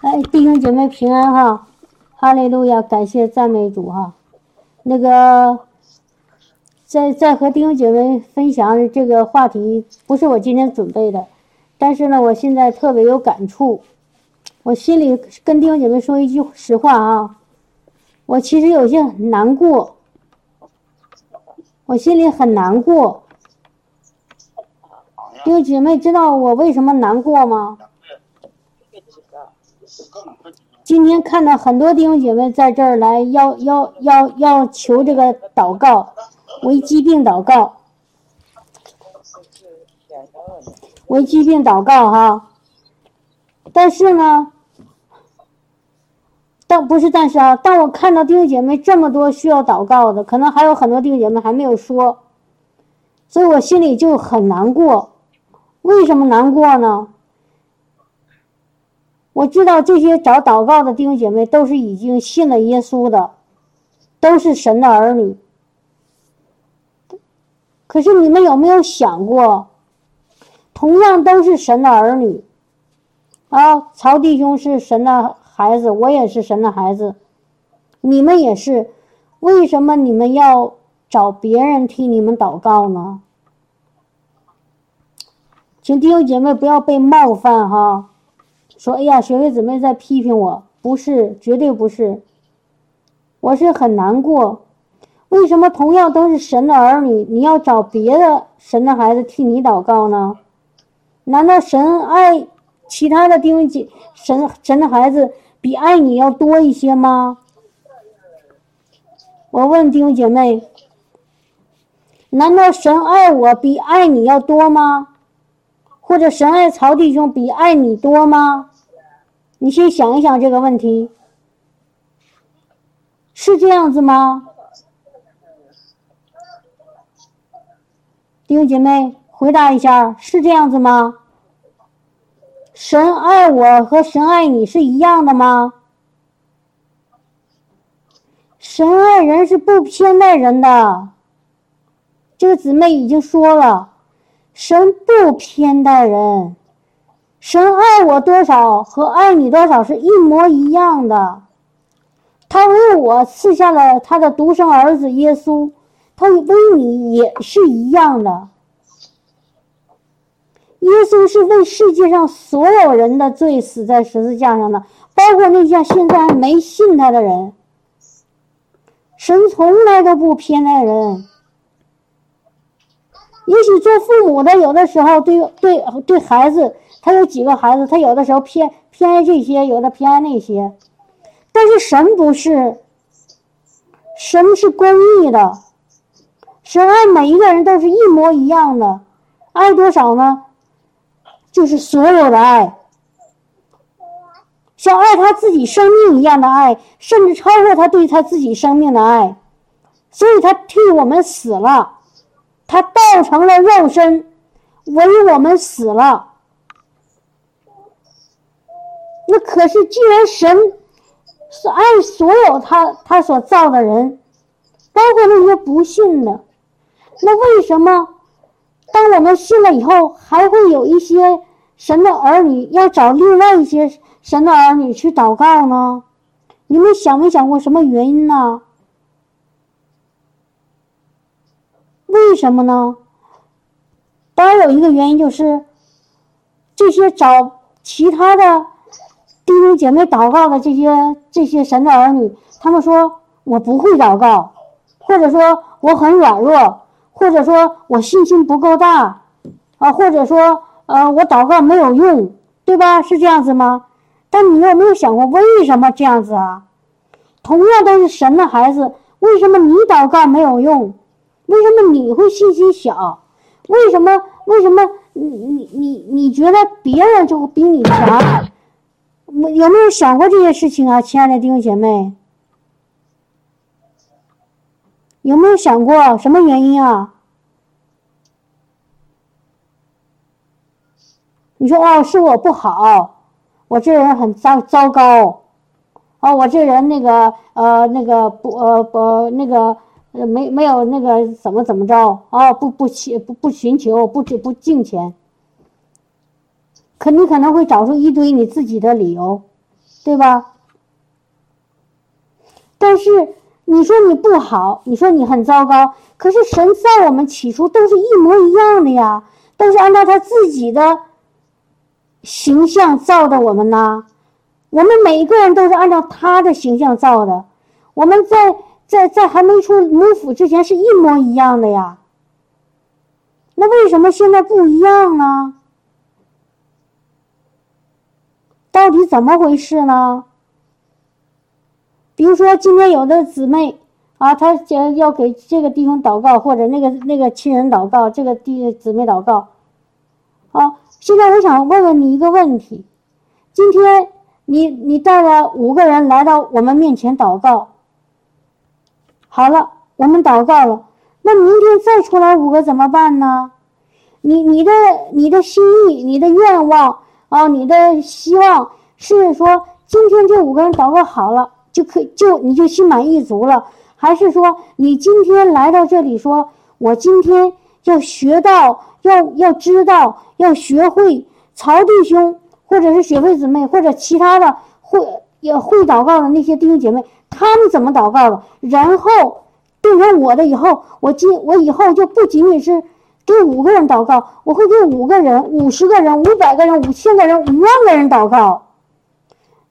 哎，弟兄姐妹平安哈，哈利路亚，感谢赞美主哈。那个，在在和弟兄姐妹分享这个话题，不是我今天准备的，但是呢，我现在特别有感触，我心里跟弟兄姐妹说一句实话啊，我其实有些难过，我心里很难过。弟兄姐妹知道我为什么难过吗？今天看到很多弟兄姐妹在这儿来要要要要求这个祷告，为疾病祷告，为疾病祷告哈。但是呢，但不是但是啊，当我看到弟兄姐妹这么多需要祷告的，可能还有很多弟兄姐妹还没有说，所以我心里就很难过。为什么难过呢？我知道这些找祷告的弟兄姐妹都是已经信了耶稣的，都是神的儿女。可是你们有没有想过，同样都是神的儿女，啊，曹弟兄是神的孩子，我也是神的孩子，你们也是，为什么你们要找别人替你们祷告呢？请弟兄姐妹不要被冒犯哈。说：“哎呀，学妹姊妹在批评我，不是，绝对不是。我是很难过，为什么同样都是神的儿女，你要找别的神的孩子替你祷告呢？难道神爱其他的弟兄姐神神的孩子比爱你要多一些吗？我问弟兄姐妹，难道神爱我比爱你要多吗？或者神爱曹弟兄比爱你多吗？”你先想一想这个问题，是这样子吗？弟兄姐妹，回答一下，是这样子吗？神爱我和神爱你是一样的吗？神爱人是不偏待人的，这个姊妹已经说了，神不偏待人。神爱我多少和爱你多少是一模一样的，他为我赐下了他的独生儿子耶稣，他为你也是一样的。耶稣是为世界上所有人的罪死在十字架上的，包括那些现在还没信他的人。神从来都不偏爱人。也许做父母的有的时候对对对孩子。他有几个孩子，他有的时候偏偏爱这些，有的偏爱那些，但是神不是，神是公义的，神爱每一个人都是一模一样的，爱多少呢？就是所有的爱，像爱他自己生命一样的爱，甚至超过他对他自己生命的爱，所以他替我们死了，他道成了肉身，为我们死了。那可是，既然神是爱所有他他所造的人，包括那些不信的，那为什么当我们信了以后，还会有一些神的儿女要找另外一些神的儿女去祷告呢？你们想没想过什么原因呢？为什么呢？当然有一个原因，就是这些找其他的。弟兄姐妹祷告的这些这些神的儿女，他们说我不会祷告，或者说我很软弱，或者说我信心不够大，啊，或者说呃我祷告没有用，对吧？是这样子吗？但你有没有想过为什么这样子啊？同样都是神的孩子，为什么你祷告没有用？为什么你会信心小？为什么为什么你你你你觉得别人就比你强？我有没有想过这些事情啊，亲爱的弟兄姐妹？有没有想过什么原因啊？你说哦，是我不好，我这人很糟糟糕，哦，我这人那个呃那个不呃不那个没没有那个怎么怎么着啊，不不祈不不寻求不不敬虔。可你可能会找出一堆你自己的理由，对吧？但是你说你不好，你说你很糟糕，可是神造我们起初都是一模一样的呀，都是按照他自己的形象造的我们呢。我们每一个人都是按照他的形象造的，我们在在在还没出母府之前是一模一样的呀。那为什么现在不一样呢？到底怎么回事呢？比如说，今天有的姊妹啊，她想要给这个弟兄祷告，或者那个那个亲人祷告，这个弟姊妹祷告。好，现在我想问问你一个问题：今天你你带了五个人来到我们面前祷告，好了，我们祷告了，那明天再出来五个怎么办呢？你你的你的心意，你的愿望啊，你的希望是说，今天这五个人祷告好了。就可就你就心满意足了，还是说你今天来到这里，说我今天要学到，要要知道，要学会曹弟兄，或者是雪慧姊妹，或者其他的会也会祷告的那些弟兄姐妹，他们怎么祷告的？然后变成我的以后，我今我以后就不仅仅是给五个人祷告，我会给五个人、五十个人、五百个人、五千个人、五万个人祷告。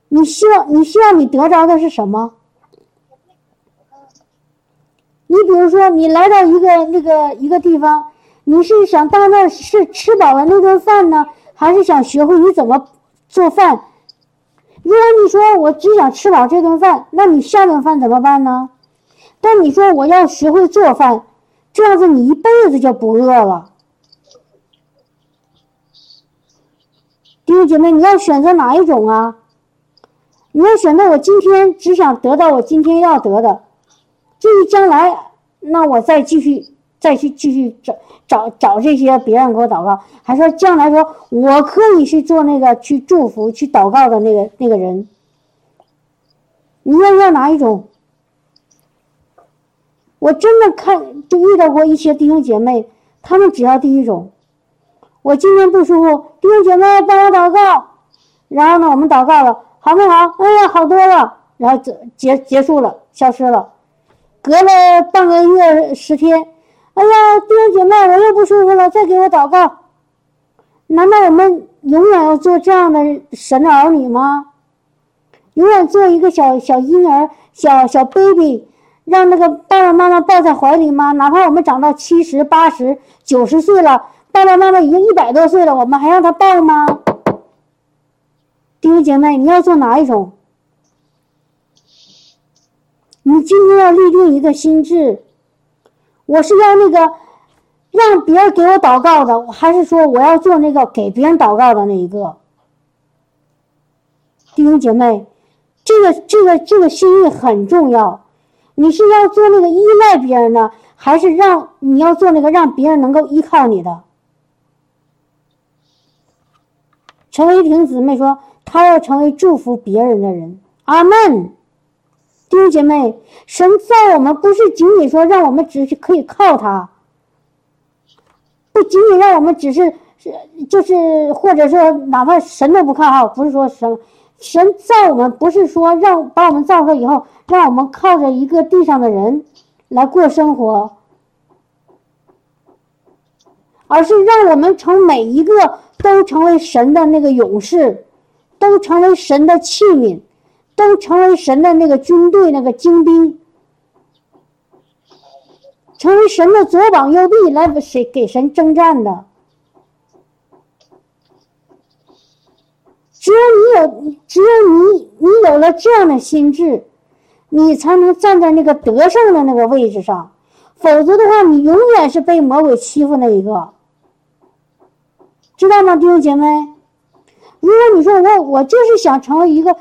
你希望你希望你得着的是什么？你比如说，你来到一个那个一个地方，你是想到那是吃饱了那顿饭呢，还是想学会你怎么做饭？如果你说我只想吃饱这顿饭，那你下顿饭怎么办呢？但你说我要学会做饭，这样子你一辈子就不饿了。弟兄姐妹，你要选择哪一种啊？你要选择我今天只想得到我今天要得的，至于将来，那我再继续再去继续找找找这些别人给我祷告，还说将来说我可以去做那个去祝福去祷告的那个那个人。你愿意要哪一种？我真的看就遇到过一些弟兄姐妹，他们只要第一种。我今天不舒服，弟兄姐妹帮我祷告，然后呢，我们祷告了。好没好？哎呀，好多了，然后结结结束了，消失了。隔了半个月十天，哎呀，弟兄姐妹，我又不舒服了，再给我祷告。难道我们永远要做这样的神的儿女吗？永远做一个小小婴儿、小小 baby，让那个爸爸妈妈抱在怀里吗？哪怕我们长到七十八十九十岁了，爸爸妈妈已经一百多岁了，我们还让他抱吗？弟兄姐妹，你要做哪一种？你今天要立定一个心智，我是要那个让别人给我祷告的，还是说我要做那个给别人祷告的那一个？弟兄姐妹，这个这个这个心意很重要。你是要做那个依赖别人的，还是让你要做那个让别人能够依靠你的？陈维婷姊妹说。他要成为祝福别人的人，阿门。弟兄姐妹，神造我们不是仅仅说让我们只是可以靠他，不仅仅让我们只是是就是或者说哪怕神都不靠哈，不是说神神造我们不是说让把我们造出来以后让我们靠着一个地上的人来过生活，而是让我们从每一个都成为神的那个勇士。都成为神的器皿，都成为神的那个军队那个精兵，成为神的左膀右臂来谁给神征战的。只有你有，只有你，你有了这样的心智，你才能站在那个得胜的那个位置上。否则的话，你永远是被魔鬼欺负那一个，知道吗，弟兄姐妹？如果你说我我就是想成为一个，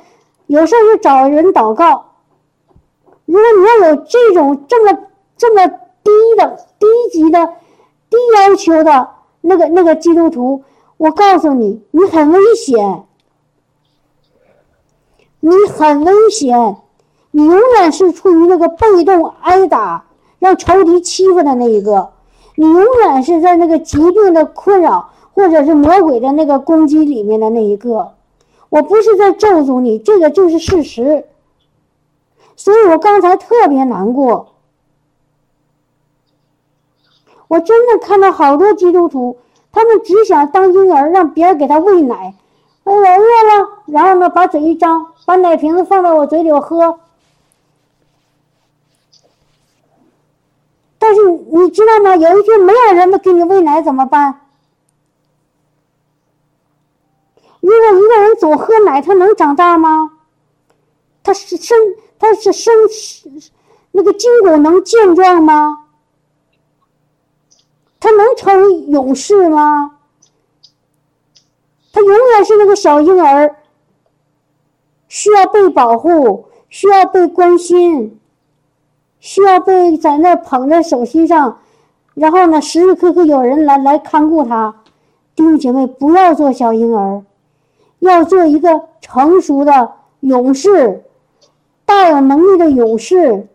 有事就找人祷告。如果你要有这种这么这么低的低级的低要求的那个那个基督徒，我告诉你，你很危险，你很危险，你永远是处于那个被动挨打、让仇敌欺负的那一个，你永远是在那个疾病的困扰。或者是魔鬼的那个攻击里面的那一个，我不是在咒诅你，这个就是事实。所以我刚才特别难过。我真的看到好多基督徒，他们只想当婴儿，让别人给他喂奶。哎，我饿了，然后呢，把嘴一张，把奶瓶子放到我嘴里，我喝。但是你知道吗？有一天没有人给你喂奶怎么办？如果一个人总喝奶，他能长大吗？他是生他是生那个筋骨能健壮吗？他能成为勇士吗？他永远是那个小婴儿，需要被保护，需要被关心。需要被在那捧在手心上，然后呢，时时刻刻有人来来看顾他。弟兄姐妹，不要做小婴儿，要做一个成熟的勇士，大有能力的勇士，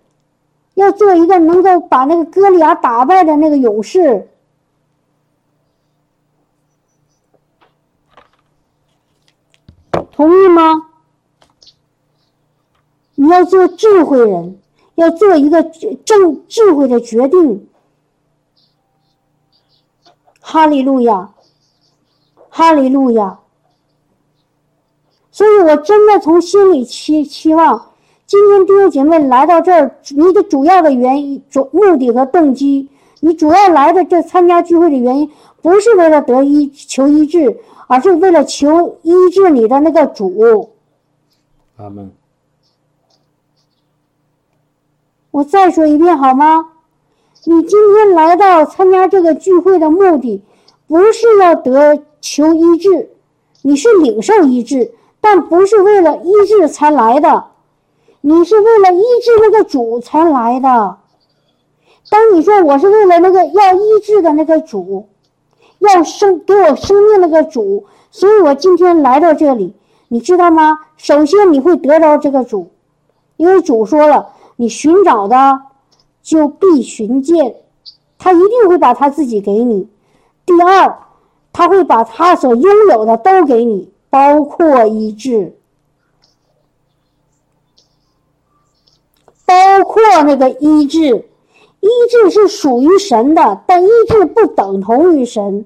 要做一个能够把那个哥利亚打败的那个勇士。同意吗？你要做智慧人。要做一个正智慧的决定，哈利路亚，哈利路亚。所以我真的从心里期期望，今天弟兄姐妹来到这儿，你的主要的原因、主目的和动机，你主要来的这参加聚会的原因，不是为了得医求医治，而是为了求医治你的那个主。阿门。我再说一遍好吗？你今天来到参加这个聚会的目的，不是要得求医治，你是领受医治，但不是为了医治才来的，你是为了医治那个主才来的。当你说我是为了那个要医治的那个主，要生给我生命那个主，所以我今天来到这里，你知道吗？首先你会得到这个主，因为主说了。你寻找的，就必寻见，他一定会把他自己给你。第二，他会把他所拥有的都给你，包括医治，包括那个医治。医治是属于神的，但医治不等同于神。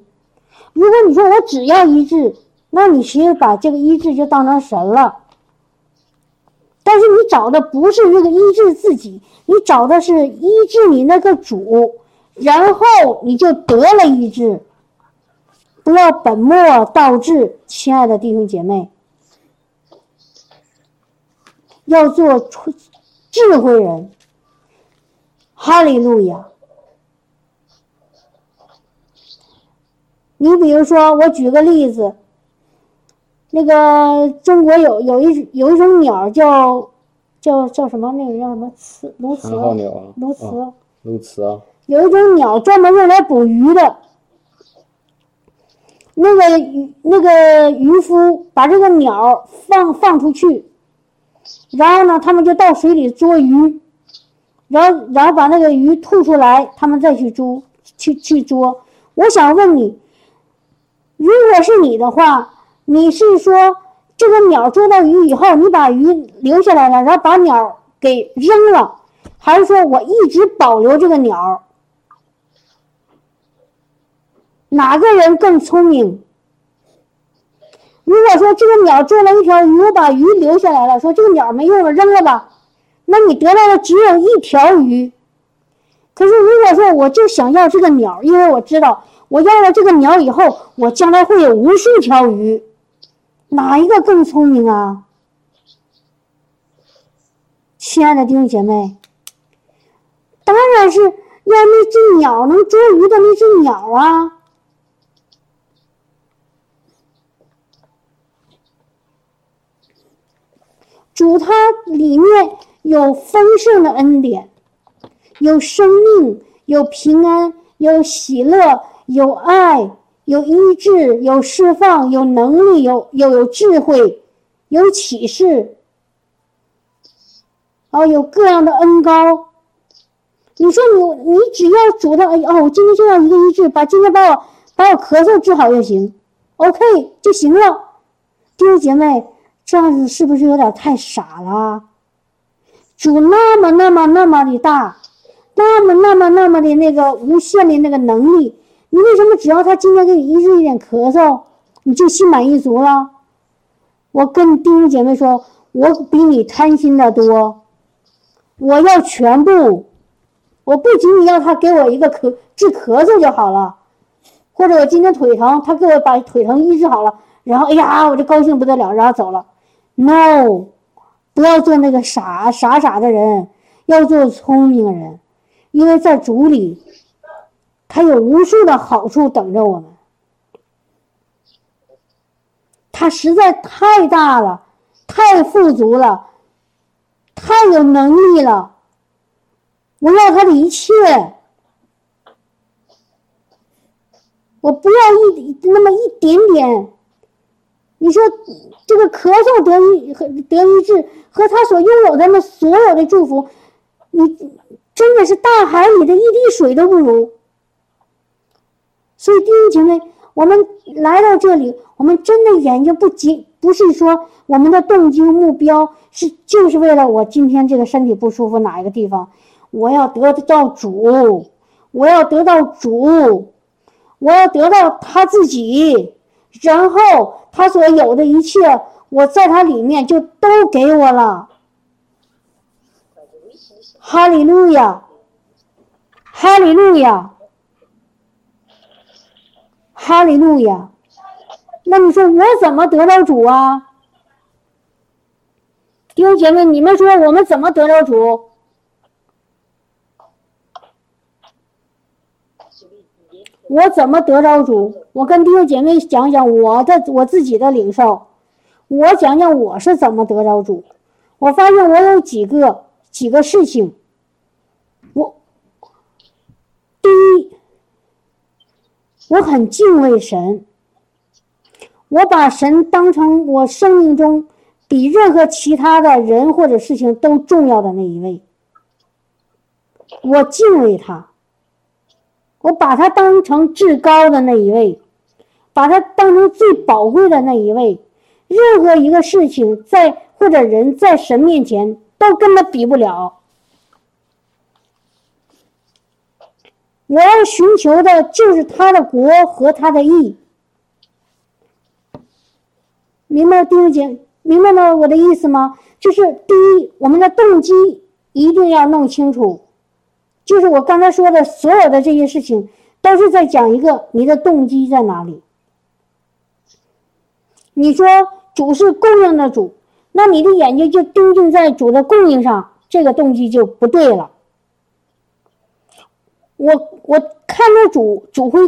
如果你说我只要医治，那你其实把这个医治就当成神了。但是你找的不是这个医治自己，你找的是医治你那个主，然后你就得了医治。不要本末倒置，亲爱的弟兄姐妹，要做智慧人。哈利路亚！你比如说，我举个例子。那个中国有有一有一种鸟叫叫叫什么？那个叫什么？雌鸬鹚？鸬鹚？鸬鹚？有一种鸟专门用来捕鱼的。那个渔那个渔夫把这个鸟放放出去，然后呢，他们就到水里捉鱼，然后然后把那个鱼吐出来，他们再去捉去去捉。我想问你，如果是你的话？你是说这个鸟捉到鱼以后，你把鱼留下来了，然后把鸟给扔了，还是说我一直保留这个鸟？哪个人更聪明？如果说这个鸟捉了一条鱼，我把鱼留下来了，说这个鸟没用了，扔了吧，那你得到的只有一条鱼。可是如果说我就想要这个鸟，因为我知道我要了这个鸟以后，我将来会有无数条鱼。哪一个更聪明啊，亲爱的弟兄姐妹？当然是要那只鸟能捉鱼的那只鸟啊！主它里面有丰盛的恩典，有生命，有平安，有喜乐，有爱。有医治，有释放，有能力，有有有智慧，有启示，哦，有各样的恩高。你说你你只要主的，哦，我今天就要一个医治，把今天把我把我咳嗽治好就行，OK 就行了。弟兄姐妹，这样子是不是有点太傻了？主那么那么那么的大，那么那么那么的那个无限的那个能力，你为什么只要他今天给你医治一点咳嗽，你就心满意足了？我跟弟兄姐妹说，我比你贪心的多，我要全部，我不仅仅要他给我一个咳治咳嗽就好了，或者我今天腿疼，他给我把腿疼医治好了，然后哎呀，我就高兴不得了，然后走了。No，不要做那个傻傻傻的人，要做聪明人，因为在主里，他有无数的好处等着我们。他实在太大了，太富足了，太有能力了。我要他的一切，我不要一那么一点点。你说这个咳嗽得医和得医治，和他所拥有的那所有的祝福，你真的是大海里的一滴水都不如。所以弟兄姐妹。我们来到这里，我们真的眼睛不仅不是说我们的动机目标是就是为了我今天这个身体不舒服哪一个地方，我要得到主，我要得到主，我要得到他自己，然后他所有的一切，我在他里面就都给我了。哈利路亚，哈利路亚。哈利路亚，那你说我怎么得到主啊？弟兄姐妹，你们说我们怎么得到主？我怎么得着主？我跟弟兄姐妹讲讲我的我自己的领受，我讲讲我是怎么得着主。我发现我有几个几个事情，我第一。我很敬畏神，我把神当成我生命中比任何其他的人或者事情都重要的那一位。我敬畏他，我把他当成至高的那一位，把他当成最宝贵的那一位。任何一个事情在或者人在神面前都跟他比不了。我要寻求的就是他的国和他的义，明白弟兄姐，明白了我的意思吗？就是第一，我们的动机一定要弄清楚，就是我刚才说的所有的这些事情，都是在讲一个你的动机在哪里。你说主是供应的主，那你的眼睛就盯定在主的供应上，这个动机就不对了。我我看着主，主会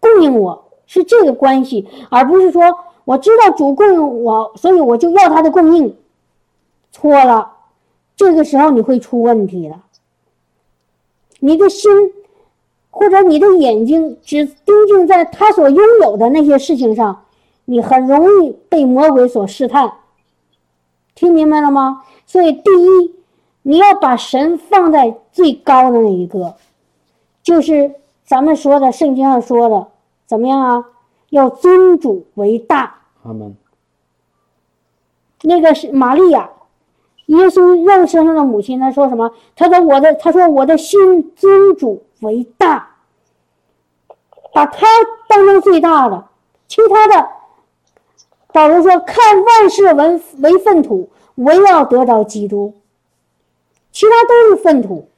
供应我，是这个关系，而不是说我知道主供应我，所以我就要他的供应，错了，这个时候你会出问题的。你的心或者你的眼睛只盯定在他所拥有的那些事情上，你很容易被魔鬼所试探。听明白了吗？所以第一，你要把神放在最高的那一个。就是咱们说的圣经上说的，怎么样啊？要尊主为大。阿门。那个是玛利亚，耶稣肉身上的母亲，他说什么？他说我的，他说我的心尊主为大，把他当成最大的。其他的，保罗说看万事为为粪土，唯要得到基督，其他都是粪土。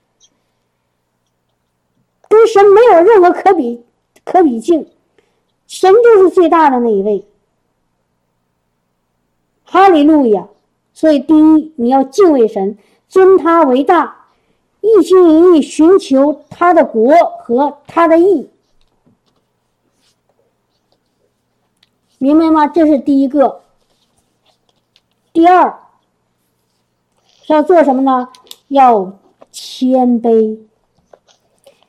跟神没有任何可比可比性，神就是最大的那一位。哈利路亚！所以第一，你要敬畏神，尊他为大，一心一意寻求他的国和他的义，明白吗？这是第一个。第二，要做什么呢？要谦卑。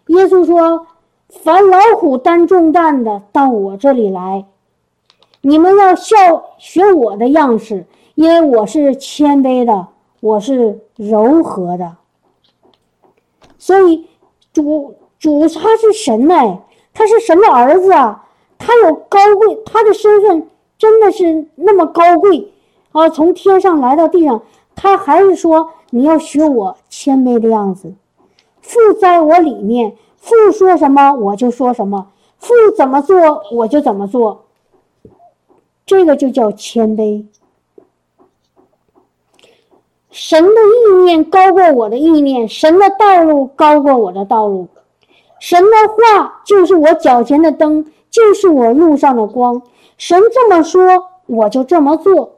耶稣说：“凡老虎担重担的，到我这里来。你们要效学我的样式，因为我是谦卑的，我是柔和的。所以主主他是神哎，他是神的儿子啊，他有高贵，他的身份真的是那么高贵啊，从天上来到地上，他还是说你要学我谦卑的样子。父在我里面，父说什么我就说什么，父怎么做我就怎么做。这个就叫谦卑。神的意念高过我的意念，神的道路高过我的道路，神的话就是我脚前的灯，就是我路上的光。神这么说，我就这么做。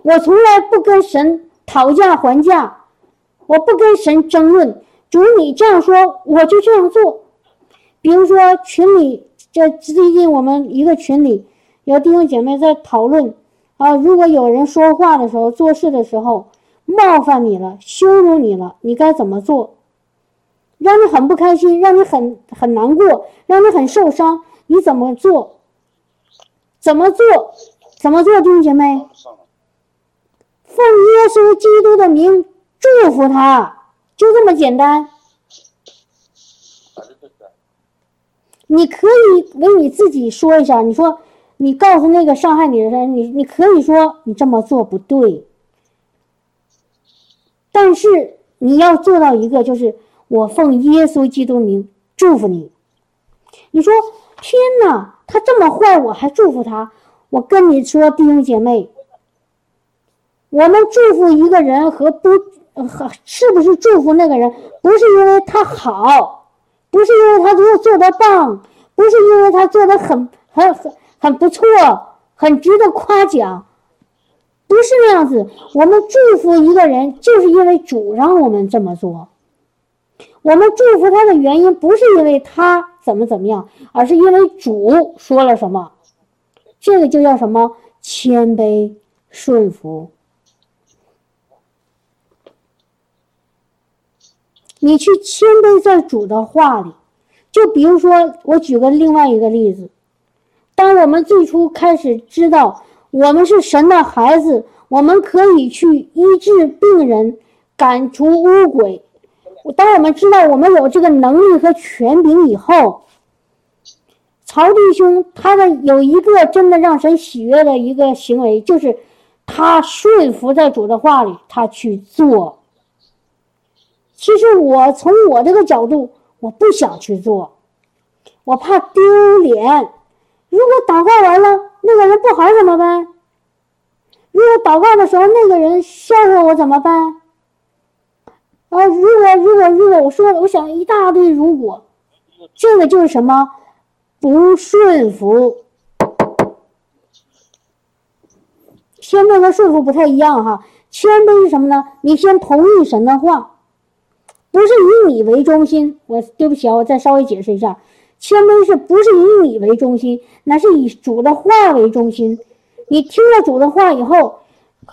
我从来不跟神讨价还价。我不跟神争论，主你这样说，我就这样做。比如说群里，这最近我们一个群里有弟兄姐妹在讨论啊，如果有人说话的时候、做事的时候冒犯你了、羞辱你了，你该怎么做？让你很不开心，让你很很难过，让你很受伤，你怎么做？怎么做？怎么做？弟兄姐妹，奉耶稣基督的名。祝福他，就这么简单。你可以为你自己说一下，你说你告诉那个伤害你的人，你你可以说你这么做不对。但是你要做到一个，就是我奉耶稣基督名祝福你。你说天哪，他这么坏，我还祝福他？我跟你说，弟兄姐妹，我们祝福一个人和不。和，是不是祝福那个人？不是因为他好，不是因为他做做的棒，不是因为他做的很很很很不错，很值得夸奖，不是那样子。我们祝福一个人，就是因为主让我们这么做。我们祝福他的原因，不是因为他怎么怎么样，而是因为主说了什么。这个就叫什么？谦卑顺服。你去谦卑在主的话里，就比如说，我举个另外一个例子，当我们最初开始知道我们是神的孩子，我们可以去医治病人、赶除污鬼。当我们知道我们有这个能力和权柄以后，曹弟兄他的有一个真的让神喜悦的一个行为，就是他顺服在主的话里，他去做。其实我从我这个角度，我不想去做，我怕丢脸。如果祷告完了，那个人不好怎么办？如果祷告的时候那个人笑话我怎么办？啊，如果如果如果我说了我想一大堆如果，这个就是什么？不顺服。谦卑和顺服不太一样哈。谦卑是什么呢？你先同意神的话。不是以你为中心，我对不起啊，我再稍微解释一下，谦卑是不是以你为中心，乃是以主的话为中心。你听了主的话以后，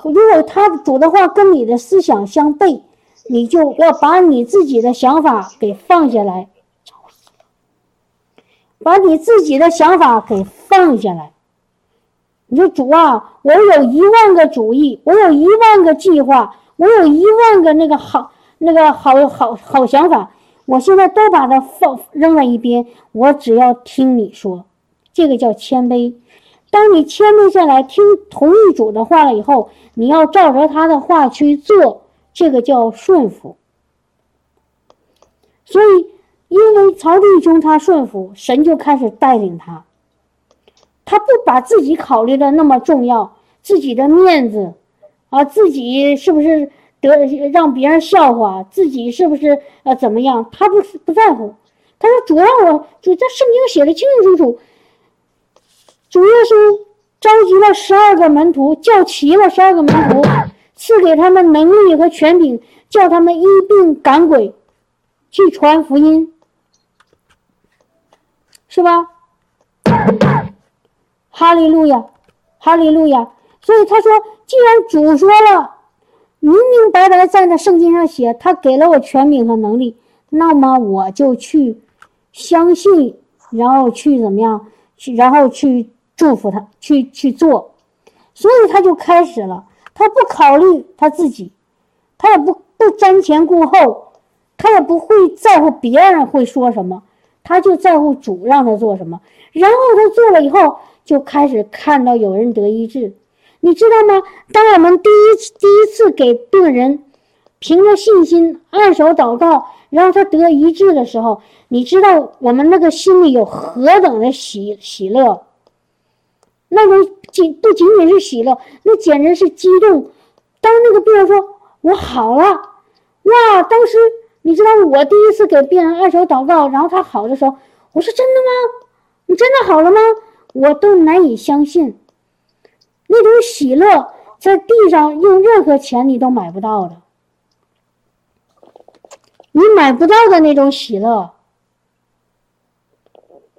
如果他主的话跟你的思想相悖，你就要把你自己的想法给放下来，把你自己的想法给放下来。你说主啊，我有一万个主意，我有一万个计划，我有一万个那个好。那个好好好想法，我现在都把它放扔在一边，我只要听你说，这个叫谦卑。当你谦卑下来，听同一主的话了以后，你要照着他的话去做，这个叫顺服。所以，因为曹弟兄他顺服，神就开始带领他，他不把自己考虑的那么重要，自己的面子啊，自己是不是？得让别人笑话自己是不是呃怎么样？他不不在乎。他说：“主要我主这圣经写的清清楚楚，主耶稣召集了十二个门徒，叫齐了十二个门徒，赐给他们能力和权柄，叫他们一并赶鬼，去传福音，是吧？哈利路亚，哈利路亚。所以他说，既然主说了。”明明白白在那圣经上写，他给了我权柄和能力，那么我就去相信，然后去怎么样？去然后去祝福他，去去做。所以他就开始了，他不考虑他自己，他也不不瞻前顾后，他也不会在乎别人会说什么，他就在乎主让他做什么，然后他做了以后，就开始看到有人得医治。你知道吗？当我们第一次第一次给病人凭着信心按手祷告，然后他得医治的时候，你知道我们那个心里有何等的喜喜乐？那种仅不仅仅是喜乐，那简直是激动。当那个病人说“我好了”，哇！当时你知道我第一次给病人按手祷告，然后他好的时候，我说：“真的吗？你真的好了吗？”我都难以相信。那种喜乐，在地上用任何钱你都买不到的，你买不到的那种喜乐，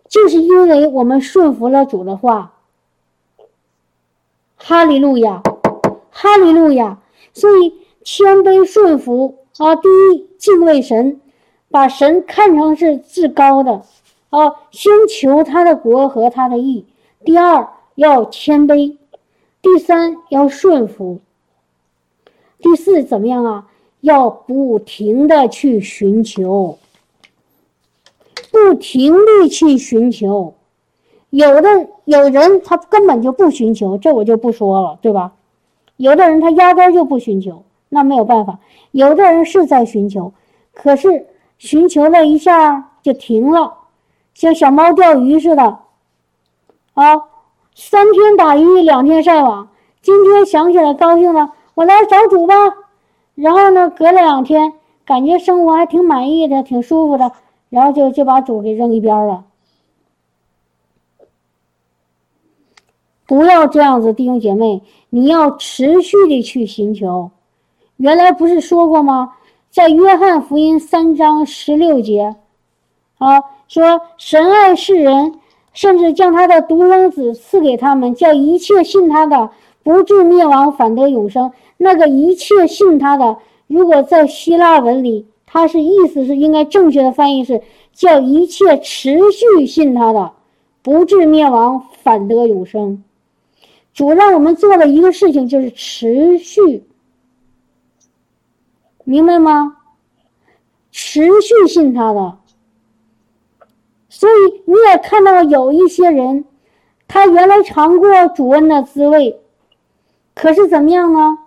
就是因为我们顺服了主的话。哈利路亚，哈利路亚！所以谦卑顺服啊，第一敬畏神，把神看成是至高的啊，先求他的国和他的义。第二要谦卑。第三要顺服，第四怎么样啊？要不停的去寻求，不停的去寻求。有的有人他根本就不寻求，这我就不说了，对吧？有的人他压根就不寻求，那没有办法。有的人是在寻求，可是寻求了一下就停了，像小猫钓鱼似的，啊。三天打鱼两天晒网，今天想起来高兴了，我来找主吧。然后呢，隔了两天，感觉生活还挺满意的，挺舒服的，然后就就把主给扔一边了。不要这样子，弟兄姐妹，你要持续的去寻求。原来不是说过吗？在约翰福音三章十六节，啊，说神爱世人。甚至将他的独生子赐给他们，叫一切信他的不至灭亡，反得永生。那个一切信他的，如果在希腊文里，它是意思是应该正确的翻译是叫一切持续信他的不至灭亡，反得永生。主让我们做的一个事情就是持续，明白吗？持续信他的。所以你也看到有一些人，他原来尝过主恩的滋味，可是怎么样呢？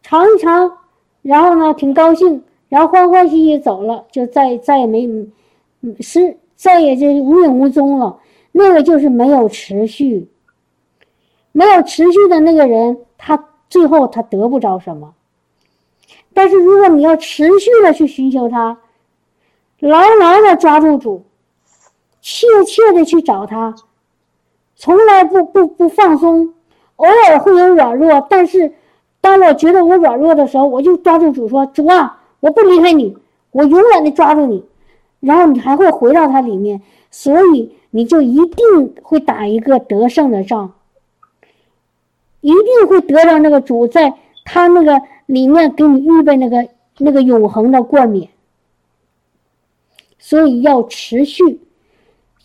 尝一尝，然后呢，挺高兴，然后欢欢喜喜走了，就再再也没，是再也就无影无踪了。那个就是没有持续，没有持续的那个人，他最后他得不着什么。但是如果你要持续的去寻求他，牢牢的抓住主。切切的去找他，从来不不不放松，偶尔会有软弱，但是当我觉得我软弱的时候，我就抓住主说：“主啊，我不离开你，我永远的抓住你。”然后你还会回到他里面，所以你就一定会打一个得胜的仗，一定会得到那个主在他那个里面给你预备那个那个永恒的冠冕。所以要持续。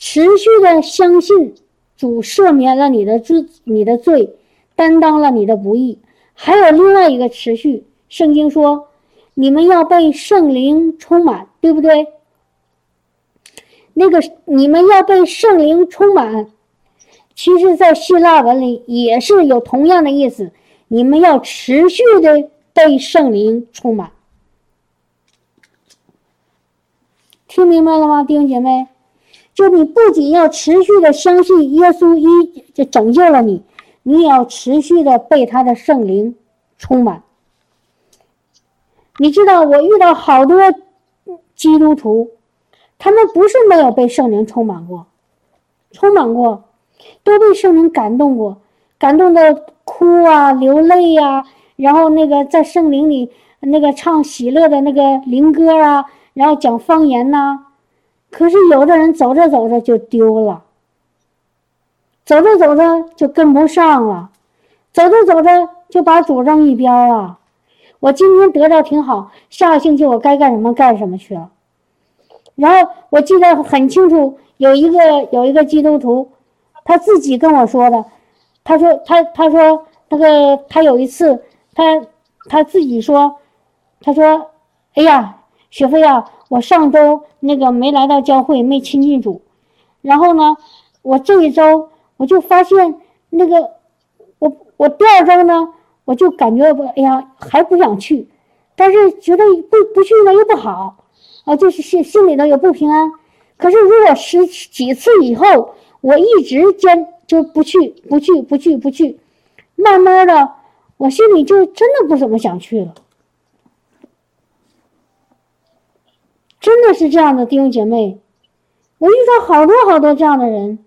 持续的相信主赦免了你的罪，你的罪，担当了你的不义。还有另外一个持续，圣经说，你们要被圣灵充满，对不对？那个你们要被圣灵充满，其实，在希腊文里也是有同样的意思。你们要持续的被圣灵充满，听明白了吗，弟兄姐妹？就你不仅要持续的相信耶稣一就拯救了你，你也要持续的被他的圣灵充满。你知道，我遇到好多基督徒，他们不是没有被圣灵充满过，充满过，都被圣灵感动过，感动的哭啊、流泪呀，然后那个在圣灵里那个唱喜乐的那个灵歌啊，然后讲方言呐。可是有的人走着走着就丢了，走着走着就跟不上了，走着走着就把主扔一边了。我今天得到挺好，下个星期我该干什么干什么去了。然后我记得很清楚，有一个有一个基督徒，他自己跟我说的，他说他他说那个他有一次他他自己说，他说，哎呀，雪飞啊。我上周那个没来到教会，没亲近主，然后呢，我这一周我就发现那个我我第二周呢，我就感觉我哎呀还不想去，但是觉得不不去了又不好，啊，就是心心里头也不平安。可是如果十几次以后，我一直坚就不去不去不去不去，慢慢的我心里就真的不怎么想去了。真的是这样的弟兄姐妹，我遇到好多好多这样的人，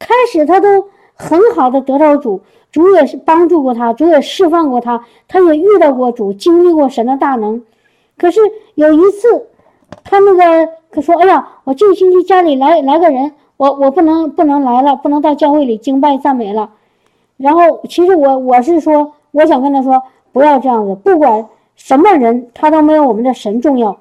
开始他都很好的得到主，主也是帮助过他，主也释放过他，他也遇到过主，经历过神的大能。可是有一次，他那个他说：“哎呀，我这个星期家里来来个人，我我不能不能来了，不能到教会里敬拜赞美了。”然后其实我我是说，我想跟他说，不要这样子，不管什么人，他都没有我们的神重要。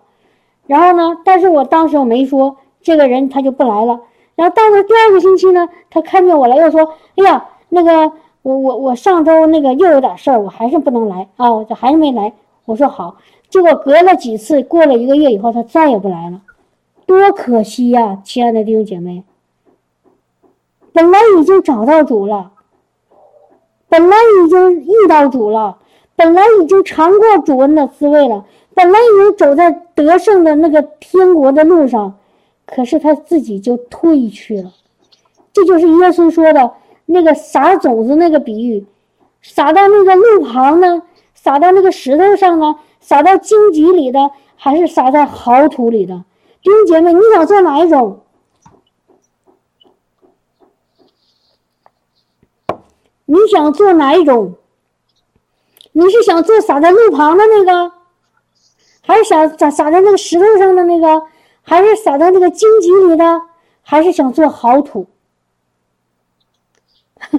然后呢？但是我当时我没说，这个人他就不来了。然后到了第二个星期呢，他看见我了，又说：“哎呀，那个我我我上周那个又有点事儿，我还是不能来啊，我这还是没来。”我说好。结果隔了几次，过了一个月以后，他再也不来了，多可惜呀，亲爱的弟兄姐妹。本来已经找到主了，本来已经遇到主了，本来已经尝过主恩的滋味了。本来已经走在得胜的那个天国的路上，可是他自己就退去了。这就是耶稣说的那个撒种子那个比喻，撒到那个路旁呢，撒到那个石头上呢，撒到荆棘里的，还是撒在好土里的？弟兄姐妹，你想做哪一种？你想做哪一种？你是想做撒在路旁的那个？还是撒撒撒在那个石头上的那个，还是撒在那个荆棘里的，还是想做好土？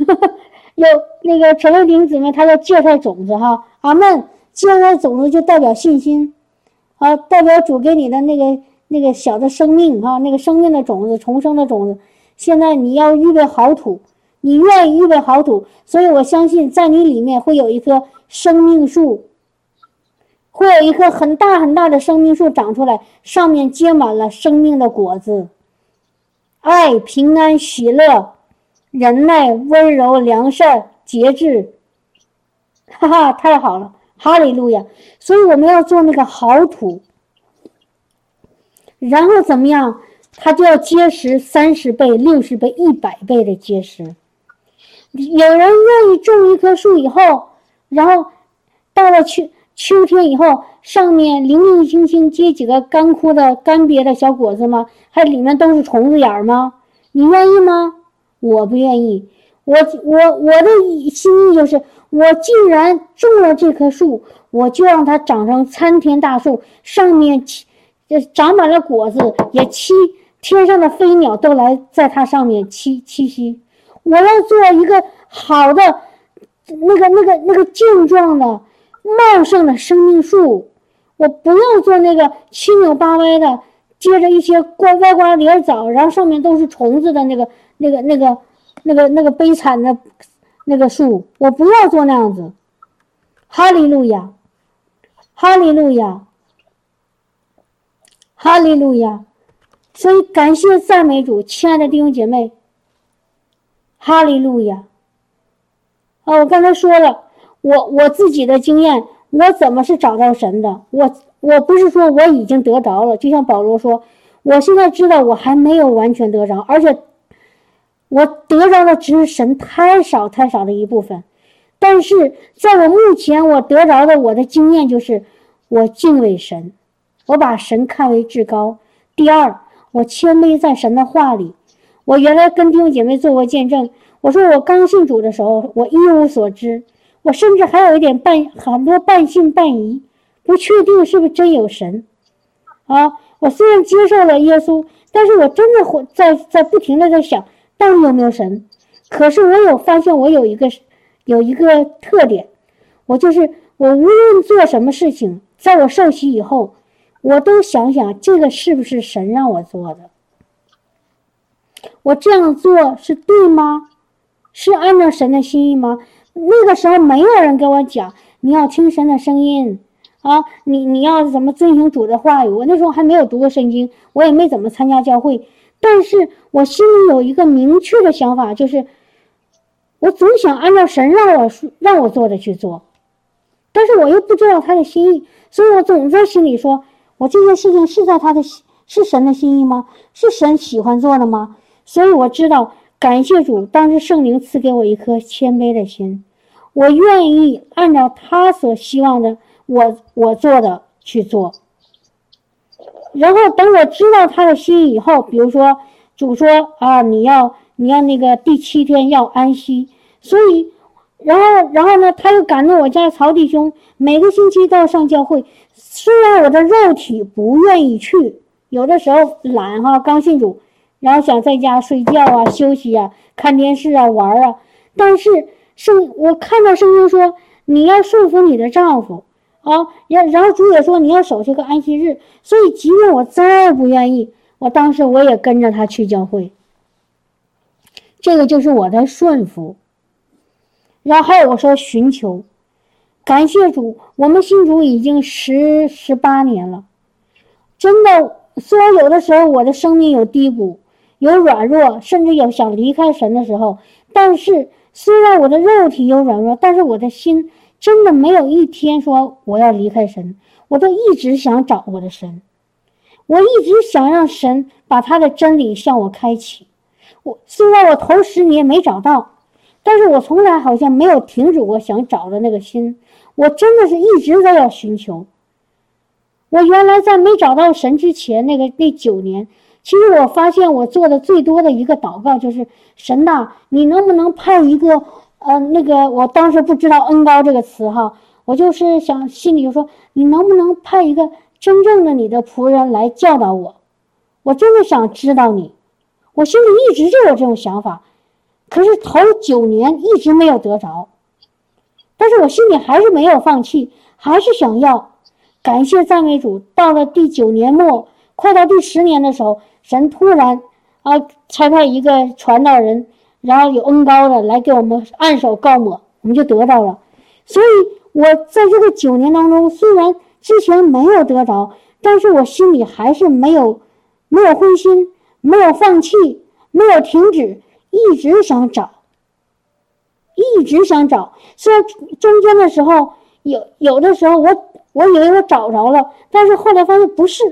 有那个陈卫兵姊妹，他叫芥菜种子哈，阿门。芥菜种子就代表信心，啊，代表主给你的那个那个小的生命哈，那个生命的种子，重生的种子。现在你要预备好土，你愿意预备好土，所以我相信在你里面会有一棵生命树。会有一棵很大很大的生命树长出来，上面结满了生命的果子，爱、平安、喜乐、忍耐、温柔、良善、节制，哈哈，太好了，哈利路亚！所以我们要做那个好土，然后怎么样？它就要结实三十倍、六十倍、一百倍的结实。有人愿意种一棵树以后，然后到了去。秋天以后，上面零零星星结几个干枯的、干瘪的小果子吗？还里面都是虫子眼儿吗？你愿意吗？我不愿意。我我我的心意就是，我既然种了这棵树，我就让它长成参天大树，上面长满了果子，也栖天上的飞鸟都来在它上面栖栖息。我要做一个好的，那个那个那个健壮的。茂盛的生命树，我不要做那个七扭八歪的，接着一些瓜歪瓜裂枣，然后上面都是虫子的那个、那个、那个、那个、那个悲惨的那个树，我不要做那样子。哈利路亚，哈利路亚，哈利路亚。所以感谢赞美主，亲爱的弟兄姐妹。哈利路亚。啊，我刚才说了。我我自己的经验，我怎么是找到神的？我我不是说我已经得着了，就像保罗说，我现在知道我还没有完全得着，而且我得着的只是神太少太少的一部分。但是在我目前我得着的我的经验就是，我敬畏神，我把神看为至高。第二，我谦卑在神的话里。我原来跟弟兄姐妹做过见证，我说我刚信主的时候，我一无所知。我甚至还有一点半很多半信半疑，不确定是不是真有神，啊！我虽然接受了耶稣，但是我真的会在在不停的在想，到底有没有神？可是我有发现，我有一个有一个特点，我就是我无论做什么事情，在我受洗以后，我都想想这个是不是神让我做的？我这样做是对吗？是按照神的心意吗？那个时候没有人跟我讲，你要听神的声音，啊，你你要怎么遵行主的话语？我那时候还没有读过圣经，我也没怎么参加教会，但是我心里有一个明确的想法，就是我总想按照神让我让我做的去做，但是我又不知道他的心意，所以我总在心里说，我这件事情是在他的是神的心意吗？是神喜欢做的吗？所以我知道，感谢主，当时圣灵赐给我一颗谦卑的心，我愿意按照他所希望的。我我做的去做，然后等我知道他的心意以后，比如说主说啊，你要你要那个第七天要安息，所以，然后然后呢，他又感动我家曹弟兄每个星期都要上教会，虽然我的肉体不愿意去，有的时候懒哈，刚信主，然后想在家睡觉啊、休息啊、看电视啊、玩啊，但是圣我看到圣经说你要顺服你的丈夫。啊，然然后主也说你要守这个安息日，所以即便我再不愿意，我当时我也跟着他去教会。这个就是我的顺服。然后我说寻求，感谢主，我们信主已经十十八年了，真的，虽然有的时候我的生命有低谷，有软弱，甚至有想离开神的时候，但是虽然我的肉体有软弱，但是我的心。真的没有一天说我要离开神，我都一直想找我的神，我一直想让神把他的真理向我开启。我虽然我头十年没找到，但是我从来好像没有停止过想找的那个心。我真的是一直在要寻求。我原来在没找到神之前，那个那九年，其实我发现我做的最多的一个祷告就是：神呐，你能不能派一个？嗯，那个我当时不知道“恩高”这个词哈，我就是想心里就说，你能不能派一个真正的你的仆人来教导我？我真的想知道你，我心里一直就有这种想法，可是头九年一直没有得着，但是我心里还是没有放弃，还是想要。感谢赞美主，到了第九年末，快到第十年的时候，神突然啊差派一个传道人。然后有恩高的来给我们按手告抹，我们就得到了。所以我在这个九年当中，虽然之前没有得着，但是我心里还是没有没有灰心，没有放弃，没有停止，一直想找，一直想找。虽然中间的时候有有的时候我我以为我找着了，但是后来发现不是。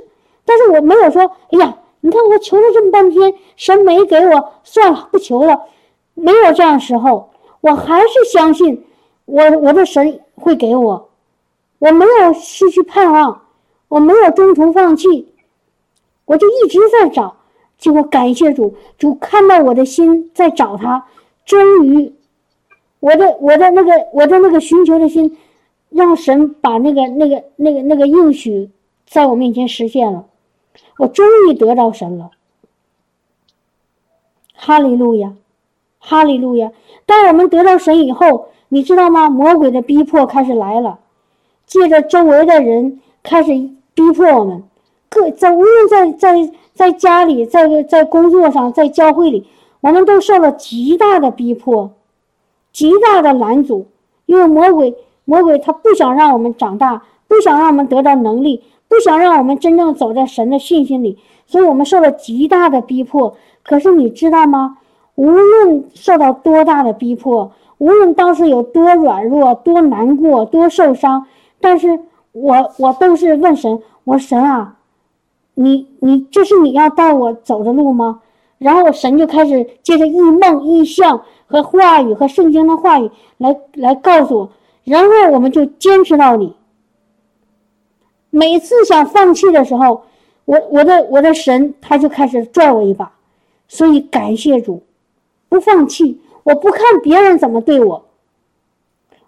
但是我没有说，哎呀，你看我求了这么半天，神没给我，算了，不求了。没有这样时候，我还是相信我我的神会给我，我没有失去盼望，我没有中途放弃，我就一直在找。结果感谢主，主看到我的心在找他，终于，我的我的那个我的那个寻求的心，让神把那个那个那个那个应许在我面前实现了，我终于得到神了。哈利路亚。哈利路亚！当我们得到神以后，你知道吗？魔鬼的逼迫开始来了，借着周围的人开始逼迫我们。各在无论在在在家里，在在工作上，在教会里，我们都受了极大的逼迫，极大的拦阻。因为魔鬼，魔鬼他不想让我们长大，不想让我们得到能力，不想让我们真正走在神的信心里，所以我们受了极大的逼迫。可是你知道吗？无论受到多大的逼迫，无论当时有多软弱、多难过、多受伤，但是我我都是问神：我神啊，你你这是你要带我走的路吗？然后神就开始借着异梦、异象和话语和圣经的话语来来告诉我，然后我们就坚持到底。每次想放弃的时候，我我的我的神他就开始拽我一把，所以感谢主。不放弃，我不看别人怎么对我，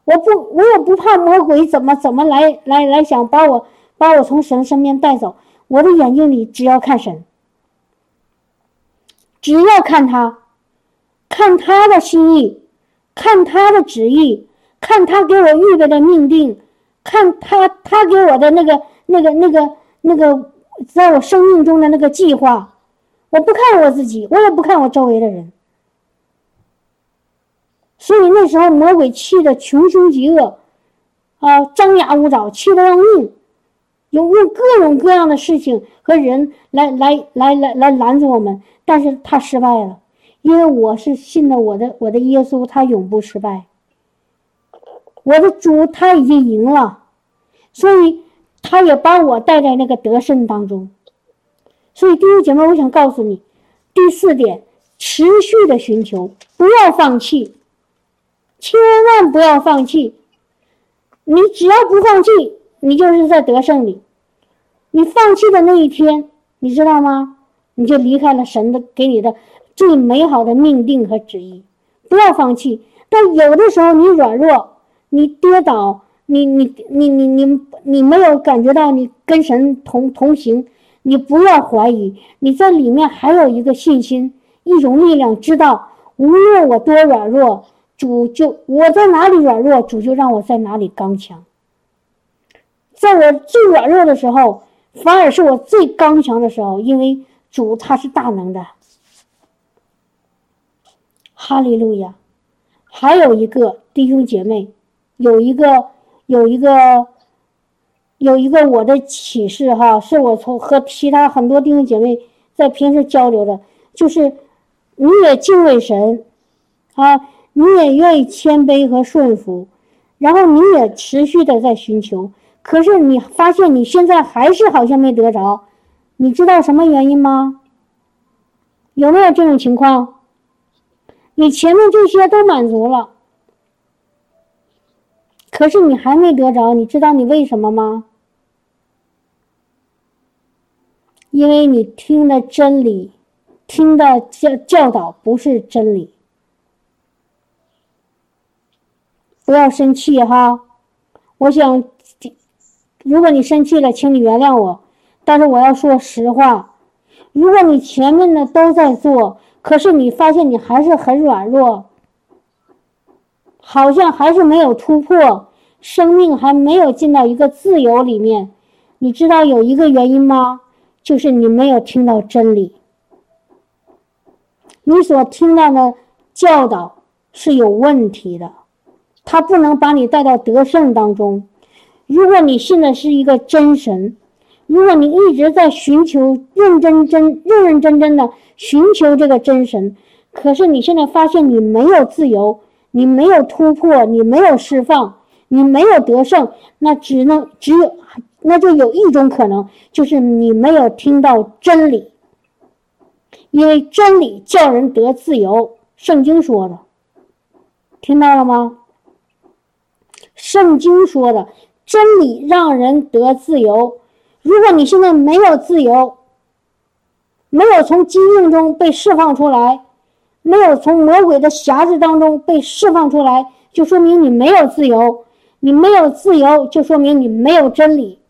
我不，我也不怕魔鬼怎么怎么来来来想把我把我从神身边带走。我的眼睛里只要看神，只要看他，看他的心意，看他的旨意，看他给我预备的命定，看他他给我的那个那个那个那个在我生命中的那个计划。我不看我自己，我也不看我周围的人。所以那时候魔鬼气得穷凶极恶，啊，张牙舞爪，气得要命，有用各种各样的事情和人来来来来来拦住我们，但是他失败了，因为我是信的我的我的耶稣，他永不失败。我的主他已经赢了，所以他也把我带在那个得胜当中。所以弟兄姐妹，我想告诉你，第四点，持续的寻求，不要放弃，千万不要放弃。你只要不放弃，你就是在得胜里。你放弃的那一天，你知道吗？你就离开了神的给你的最美好的命定和旨意。不要放弃。但有的时候你软弱，你跌倒，你你你你你你没有感觉到你跟神同同行，你不要怀疑，你在里面还有一个信心，一种力量，知道无论我多软弱。主就我在哪里软弱，主就让我在哪里刚强。在我最软弱的时候，反而是我最刚强的时候，因为主他是大能的。哈利路亚！还有一个弟兄姐妹，有一个有一个有一个我的启示哈，是我从和其他很多弟兄姐妹在平时交流的，就是你也敬畏神啊。你也愿意谦卑和顺服，然后你也持续的在寻求，可是你发现你现在还是好像没得着，你知道什么原因吗？有没有这种情况？你前面这些都满足了，可是你还没得着，你知道你为什么吗？因为你听的真理，听的教教导不是真理。不要生气哈，我想，如果你生气了，请你原谅我。但是我要说实话，如果你前面的都在做，可是你发现你还是很软弱，好像还是没有突破，生命还没有进到一个自由里面。你知道有一个原因吗？就是你没有听到真理，你所听到的教导是有问题的。他不能把你带到得胜当中。如果你信的是一个真神，如果你一直在寻求、认真真、认认真真的寻求这个真神，可是你现在发现你没有自由，你没有突破，你没有释放，你没有得胜，那只能只有，那就有一种可能，就是你没有听到真理。因为真理叫人得自由，圣经说的，听到了吗？圣经说的真理让人得自由。如果你现在没有自由，没有从疾病中被释放出来，没有从魔鬼的匣子当中被释放出来，就说明你没有自由。你没有自由，就说明你没有真理。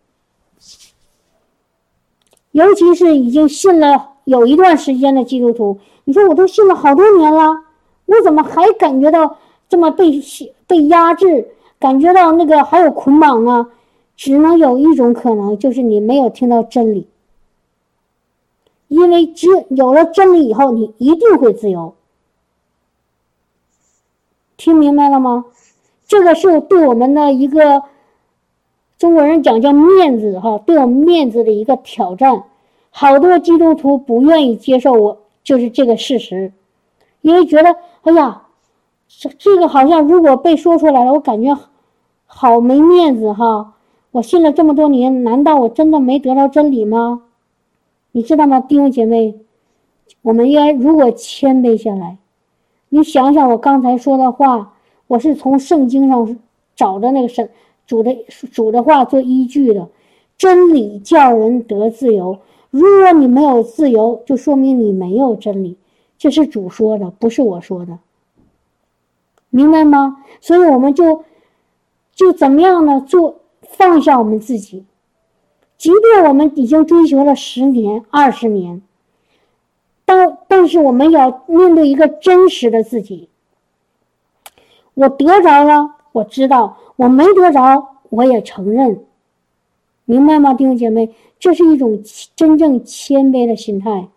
尤其是已经信了有一段时间的基督徒，你说我都信了好多年了，我怎么还感觉到这么被被压制？感觉到那个还有捆绑呢，只能有一种可能，就是你没有听到真理。因为只有了真理以后，你一定会自由。听明白了吗？这个是对我们的一个中国人讲叫面子哈，对我们面子的一个挑战。好多基督徒不愿意接受我，就是这个事实，因为觉得哎呀。这这个好像如果被说出来了，我感觉好没面子哈！我信了这么多年，难道我真的没得到真理吗？你知道吗，弟兄姐妹？我们应该如果谦卑下来，你想想我刚才说的话，我是从圣经上找的那个神主的主的话做依据的。真理叫人得自由，如果你没有自由，就说明你没有真理。这是主说的，不是我说的。明白吗？所以我们就就怎么样呢？做放下我们自己，即便我们已经追求了十年、二十年，但是我们要面对一个真实的自己。我得着了，我知道；我没得着，我也承认。明白吗，弟兄姐妹？这是一种真正谦卑的心态。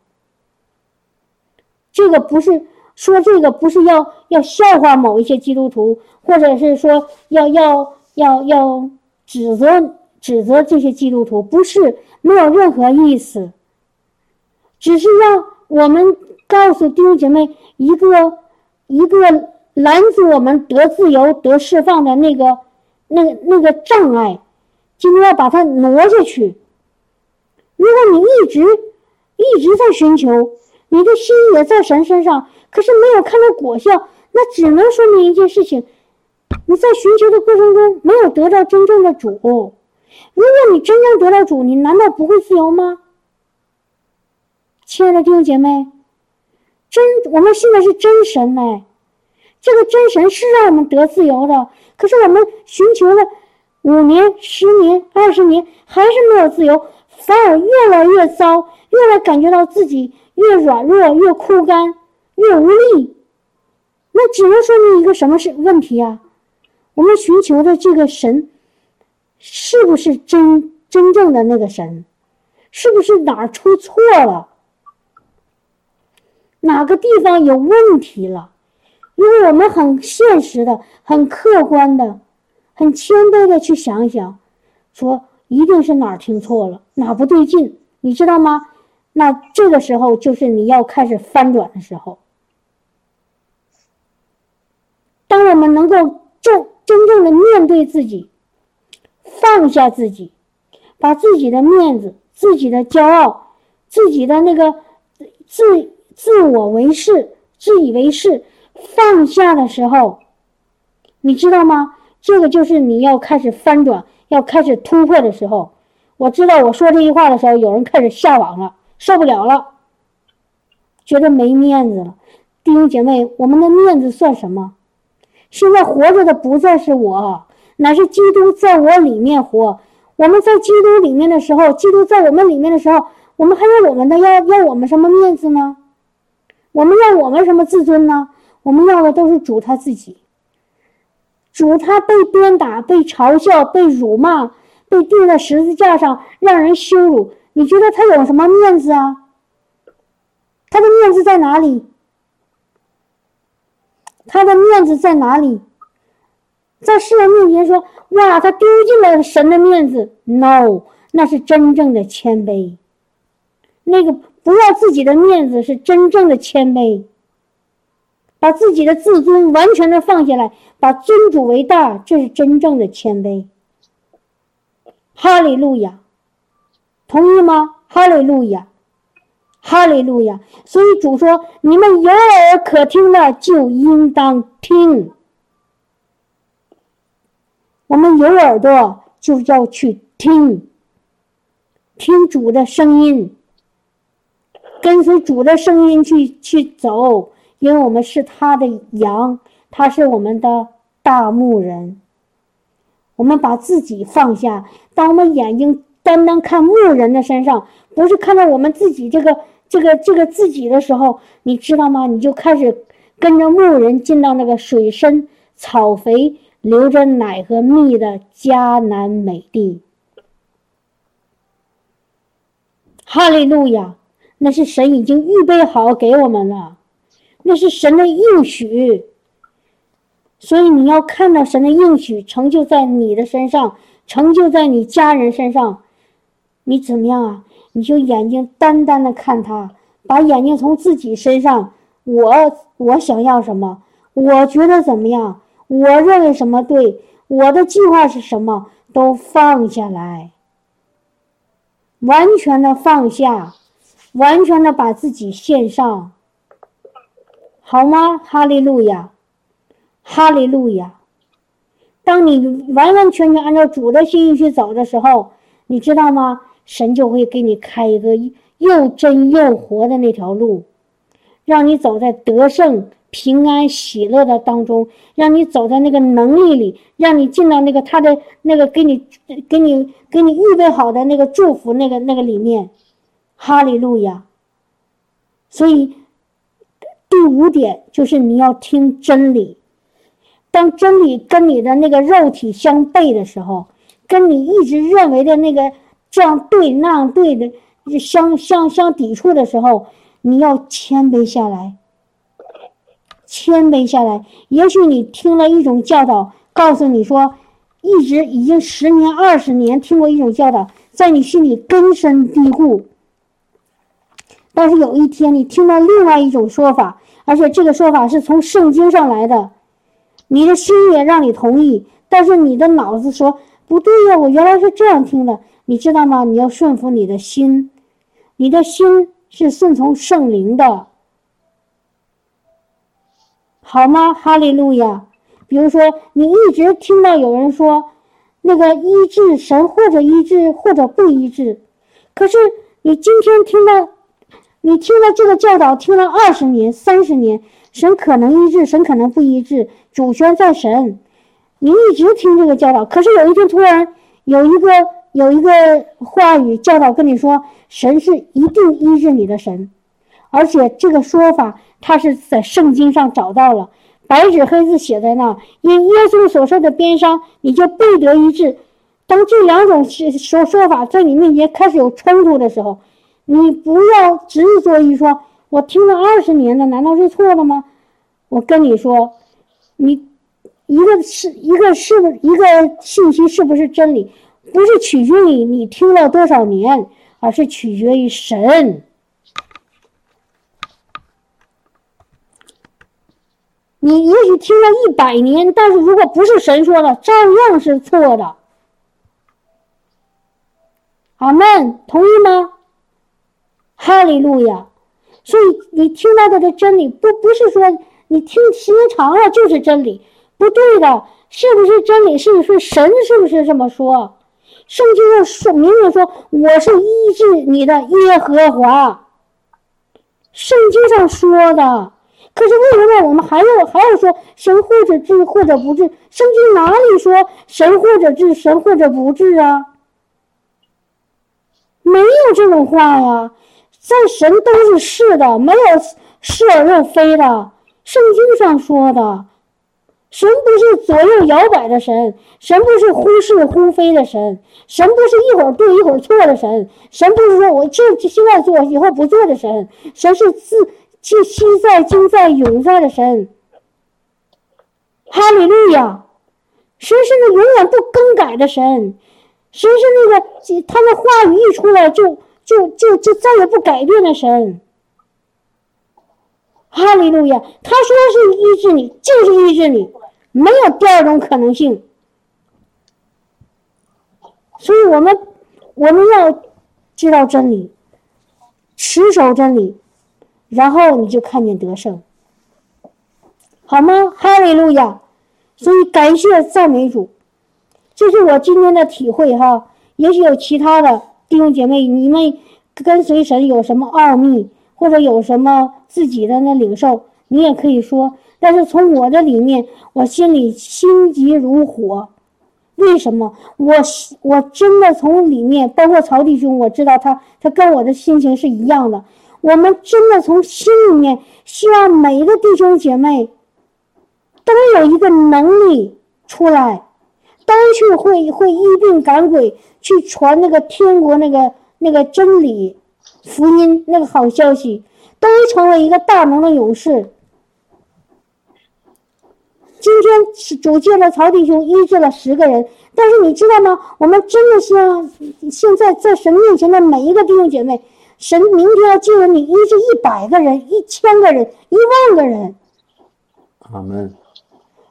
这个不是。说这个不是要要笑话某一些基督徒，或者是说要要要要指责指责这些基督徒，不是没有任何意思，只是让我们告诉弟兄姐妹一个一个拦阻我们得自由得释放的那个那个那个障碍，今天要把它挪下去。如果你一直一直在寻求，你的心也在神身上，可是没有看到果效，那只能说明一件事情：你在寻求的过程中没有得到真正的主。如果你真正得到主，你难道不会自由吗？亲爱的弟兄姐妹，真我们信的是真神呢，这个真神是让我们得自由的，可是我们寻求了五年、十年、二十年，还是没有自由。反而越来越糟，越来感觉到自己越软弱、越枯干、越无力。那只能说明一个什么是问题啊？我们寻求的这个神，是不是真真正的那个神？是不是哪儿出错了？哪个地方有问题了？因为我们很现实的、很客观的、很谦卑的去想想，说。一定是哪儿听错了，哪不对劲，你知道吗？那这个时候就是你要开始翻转的时候。当我们能够正真正的面对自己，放下自己，把自己的面子、自己的骄傲、自己的那个自自我为是、自以为是放下的时候，你知道吗？这个就是你要开始翻转。要开始突破的时候，我知道我说这句话的时候，有人开始下网了，受不了了，觉得没面子了。弟兄姐妹，我们的面子算什么？现在活着的不再是我，乃是基督在我里面活。我们在基督里面的时候，基督在我们里面的时候，我们还有我们的要要我们什么面子呢？我们要我们什么自尊呢？我们要的都是主他自己。主他被鞭打、被嘲笑、被辱骂、被钉在十字架上，让人羞辱。你觉得他有什么面子啊？他的面子在哪里？他的面子在哪里？在世人面前说：“哇，他丢尽了神的面子。”No，那是真正的谦卑。那个不要自己的面子是真正的谦卑。把自己的自尊完全的放下来，把尊主为大，这是真正的谦卑。哈利路亚，同意吗？哈利路亚，哈利路亚。所以主说：“你们有耳可听的，就应当听。”我们有耳朵，就要去听，听主的声音，跟随主的声音去去走。因为我们是他的羊，他是我们的大牧人。我们把自己放下，当我们眼睛单单看牧人的身上，不是看到我们自己这个、这个、这个自己的时候，你知道吗？你就开始跟着牧人进到那个水深草肥、流着奶和蜜的迦南美地。哈利路亚！那是神已经预备好给我们了。那是神的应许，所以你要看到神的应许成就在你的身上，成就在你家人身上，你怎么样啊？你就眼睛单单的看他，把眼睛从自己身上，我我想要什么？我觉得怎么样？我认为什么对？我的计划是什么？都放下来，完全的放下，完全的把自己献上。好吗？哈利路亚，哈利路亚。当你完完全全按照主的心意去走的时候，你知道吗？神就会给你开一个又真又活的那条路，让你走在得胜、平安、喜乐的当中，让你走在那个能力里，让你进到那个他的那个给你、给你、给你预备好的那个祝福那个那个里面。哈利路亚。所以。第五点就是你要听真理。当真理跟你的那个肉体相悖的时候，跟你一直认为的那个这样对那样对的相相相抵触的时候，你要谦卑下来，谦卑下来。也许你听了一种教导，告诉你说，一直已经十年、二十年听过一种教导，在你心里根深蒂固。但是有一天你听到另外一种说法，而且这个说法是从圣经上来的，你的心也让你同意，但是你的脑子说不对呀，我原来是这样听的，你知道吗？你要顺服你的心，你的心是顺从圣灵的，好吗？哈利路亚。比如说，你一直听到有人说，那个医治神或者医治或者不医治，可是你今天听到，你听了这个教导听了二十年、三十年，神可能医治，神可能不医治，主权在神。你一直听这个教导，可是有一天突然有一个有一个话语教导跟你说，神是一定医治你的神，而且这个说法他是在圣经上找到了。白纸黑字写在那，因耶稣所受的鞭伤，你就必得医治。当这两种说说法在你面前开始有冲突的时候，你不要执着于说“我听了二十年了，难道是错的吗？”我跟你说，你一个是一个是不一个信息是不是真理，不是取决于你听了多少年，而是取决于神。你也许听了一百年，但是如果不是神说的，照样是错的。阿门，同意吗？哈利路亚。所以你听到的的真理，不不是说你听时间长了就是真理，不对的。是不是真理？是是神是不是这么说？圣经上说明明说我是医治你的耶和华。圣经上说的。可是为什么我们还要还要说神或者治或者不治？圣经哪里说神或者治神或者不治啊？没有这种话呀，在神都是是的，没有是而又非的。圣经上说的，神不是左右摇摆的神，神不是忽是忽非的神，神不是一会儿对一会儿错的神，神不是说我这现在做以后不做的神，神是自。是昔在、今在、永在的神，哈利路亚！神是那永远不更改的神，神是那个他的话语一出来就就就就再也不改变的神，哈利路亚！他说是医治你，就是医治你，没有第二种可能性。所以我们我们要知道真理，持守真理。然后你就看见得胜，好吗？哈利路亚！所以感谢赞美主，这是我今天的体会哈。也许有其他的弟兄姐妹，你们跟随神有什么奥秘，或者有什么自己的那领受，你也可以说。但是从我的里面，我心里心急如火。为什么？我我真的从里面，包括曹弟兄，我知道他他跟我的心情是一样的。我们真的从心里面希望每一个弟兄姐妹都有一个能力出来，都去会会医病赶鬼，去传那个天国那个那个真理福音那个好消息，都成为一个大能的勇士。今天是主借了曹弟兄医治了十个人，但是你知道吗？我们真的希望现在在神面前的每一个弟兄姐妹。神明天要借着你医治一百个人、一千个人、一万个人。阿门。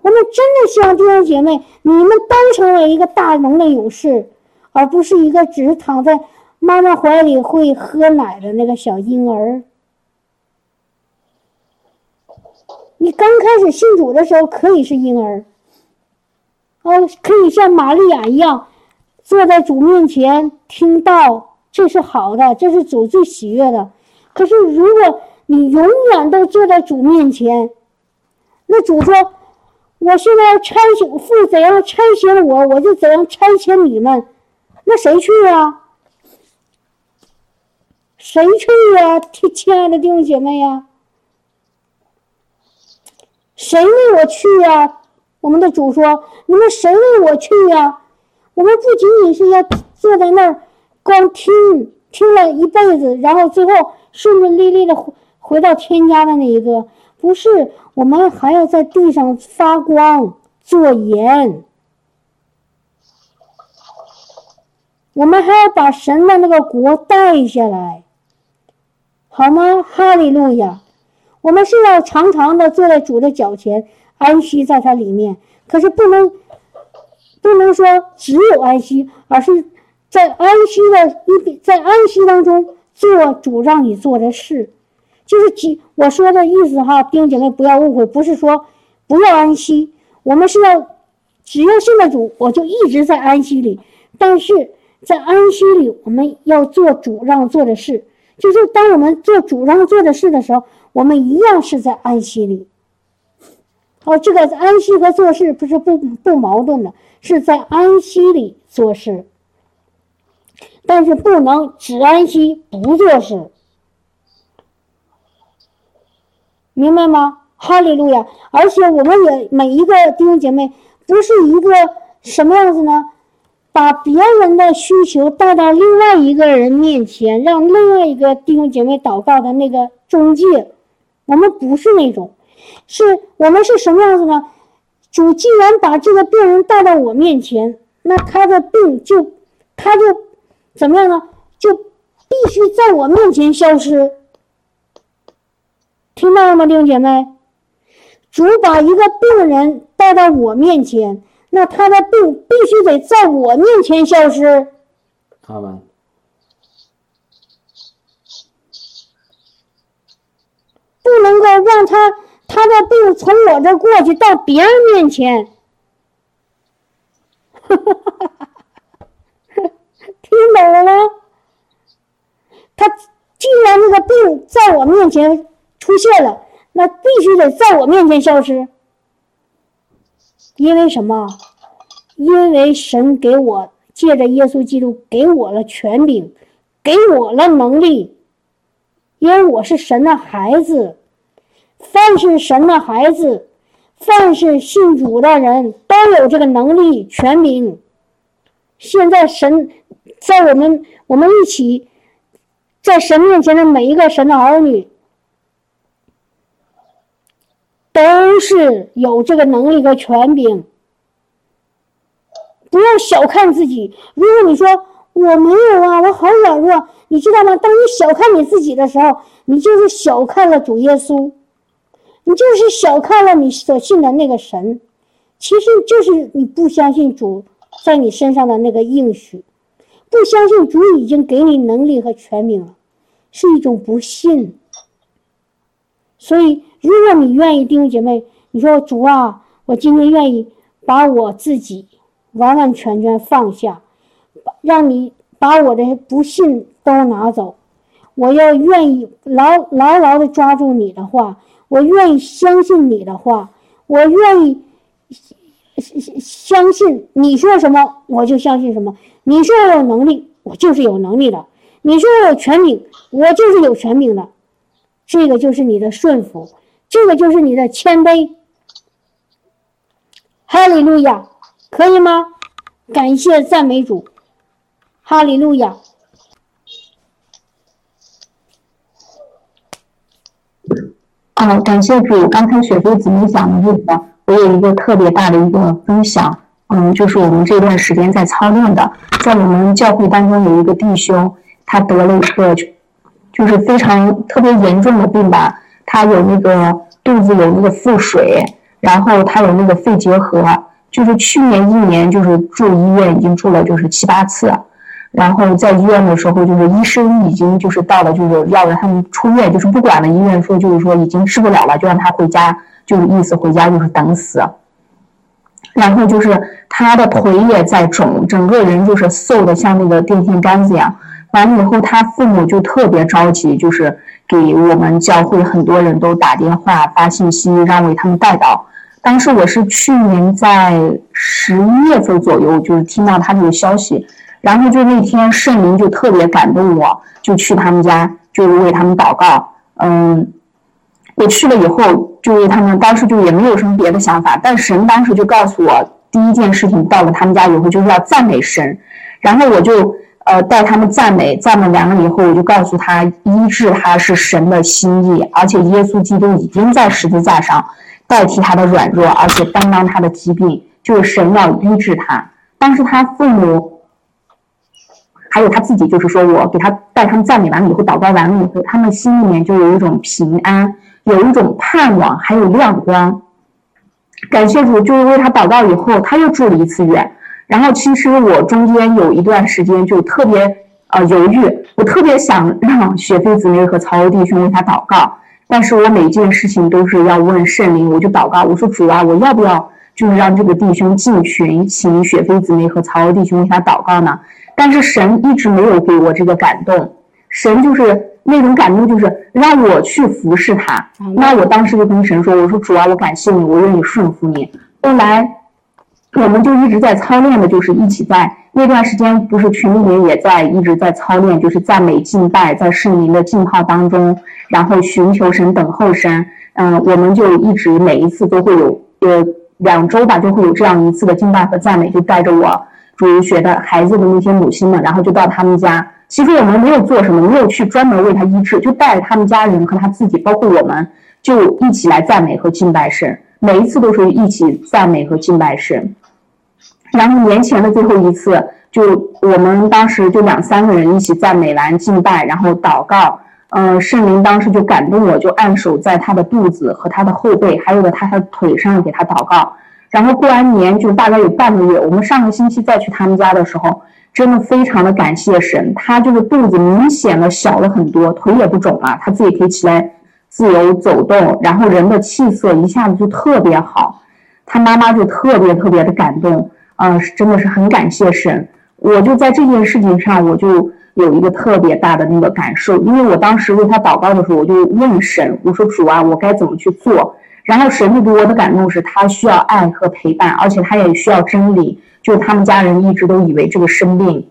我们真的希望弟兄姐妹，你们都成为一个大能的勇士，而不是一个只是躺在妈妈怀里会喝奶的那个小婴儿。你刚开始信主的时候可以是婴儿，哦，可以像玛利亚一样，坐在主面前听到。这是好的，这是主最喜悦的。可是，如果你永远都坐在主面前，那主说：“我现在要差遣父怎样差遣我，我就怎样差遣你们。”那谁去啊？谁去呀？亲亲爱的弟兄姐妹呀，谁为我去呀？我们的主说：“你们谁为我去呀？”我们不仅仅是要坐在那儿。光听听了一辈子，然后最后顺顺利利的回回到天家的那一个，不是我们还要在地上发光做盐。我们还要把神的那个国带下来，好吗？哈利路亚！我们是要常常的坐在主的脚前，安息在他里面。可是不能，不能说只有安息，而是在安息的一在安息当中做主让你做的事。就是几我说的意思哈，弟兄姐妹不要误会，不是说不要安息，我们是要只要信了主，我就一直在安息里。但是在安息里，我们要做主让做的事，就是当我们做主让做的事的时候，我们一样是在安息里。哦，这个安息和做事不是不不矛盾的，是在安息里做事，但是不能只安息不做事。明白吗？哈利路亚！而且我们也每一个弟兄姐妹，不是一个什么样子呢？把别人的需求带到另外一个人面前，让另外一个弟兄姐妹祷告的那个中介，我们不是那种，是我们是什么样子呢？主既然把这个病人带到我面前，那他的病就，他就怎么样呢？就必须在我面前消失。听到了吗，弟兄姐妹？主把一个病人带到我面前，那他的病必须得在我面前消失。好吧。不能够让他他的病从我这过去到别人面前。听懂了吗？他既然那个病在我面前。出现了，那必须得在我面前消失。因为什么？因为神给我借着耶稣基督给我了权柄，给我了能力。因为我是神的孩子，凡是神的孩子，凡是信主的人都有这个能力、权柄。现在神在我们我们一起在神面前的每一个神的儿女。都是有这个能力和权柄，不要小看自己。如果你说我没有啊，我好软弱，你知道吗？当你小看你自己的时候，你就是小看了主耶稣，你就是小看了你所信的那个神。其实就是你不相信主在你身上的那个应许，不相信主已经给你能力和权柄了，是一种不信。所以。如果你愿意，弟兄姐妹，你说主啊，我今天愿意把我自己完完全全放下，让你把我的不信都拿走。我要愿意牢牢牢的抓住你的话，我愿意相信你的话，我愿意相信你说什么我就相信什么。你说我有能力，我就是有能力的；你说我有权柄，我就是有权柄的。这个就是你的顺服。这个就是你的谦卑，哈利路亚，可以吗？感谢赞美主，哈利路亚。哦，感谢主！刚才雪飞姊妹讲的这个，我有一个特别大的一个分享，嗯，就是我们这段时间在操练的，在我们教会当中有一个弟兄，他得了一个就是非常特别严重的病吧。他有那个肚子有那个腹水，然后他有那个肺结核，就是去年一年就是住医院已经住了就是七八次，然后在医院的时候就是医生已经就是到了就是要让他们出院，就是不管了，医院说就是说已经治不了了，就让他回家，就是意思回家就是等死。然后就是他的腿也在肿，整个人就是瘦的像那个电线杆子一样。完了以后，他父母就特别着急，就是给我们教会很多人都打电话发信息，让为他们带到。当时我是去年在十一月份左右，就是听到他这个消息，然后就那天圣灵就特别感动我，就去他们家，就是为他们祷告。嗯，我去了以后，就为他们，当时就也没有什么别的想法，但神当时就告诉我，第一件事情到了他们家以后，就是要赞美神，然后我就。呃，带他们赞美，赞美完了以后，我就告诉他，医治他是神的心意，而且耶稣基督已经在十字架上代替他的软弱，而且担当他的疾病，就是神要医治他。当时他父母还有他自己，就是说我给他带他们赞美完了以后，祷告完了以后，他们心里面就有一种平安，有一种盼望，还有亮光。感谢主，就是为他祷告以后，他又住了一次院。然后其实我中间有一段时间就特别呃犹豫，我特别想 让雪飞姊妹和曹欧弟兄为他祷告，但是我每件事情都是要问圣灵，我就祷告，我说主啊，我要不要就是让这个弟兄进群，请雪飞姊妹和曹欧弟兄为他祷告呢？但是神一直没有给我这个感动，神就是那种感动，就是让我去服侍他。那我当时就跟神说，我说主啊，我感谢你，我愿意顺服你。后来。我们就一直在操练的，就是一起在那段时间，不是群里面也在一直在操练，就是赞美敬拜，在圣灵的浸泡当中，然后寻求神，等候神。嗯，我们就一直每一次都会有，呃，两周吧，就会有这样一次的敬拜和赞美，就带着我主学的孩子的那些母亲们，然后就到他们家。其实我们没有做什么，没有去专门为他医治，就带着他们家人和他自己，包括我们，就一起来赞美和敬拜神。每一次都是一起赞美和敬拜神。然后年前的最后一次，就我们当时就两三个人一起在美兰敬拜，然后祷告。嗯，圣灵当时就感动我，就按手在他的肚子和他的后背，还有在他的腿上给他祷告。然后过完年就大概有半个月，我们上个星期再去他们家的时候，真的非常的感谢神，他就是肚子明显的小了很多，腿也不肿了，他自己可以起来自由走动，然后人的气色一下子就特别好，他妈妈就特别特别的感动。啊，是真的是很感谢神，我就在这件事情上，我就有一个特别大的那个感受，因为我当时为他祷告的时候，我就问神，我说主啊，我该怎么去做？然后神就给我的感动是，他需要爱和陪伴，而且他也需要真理。就他们家人一直都以为这个生病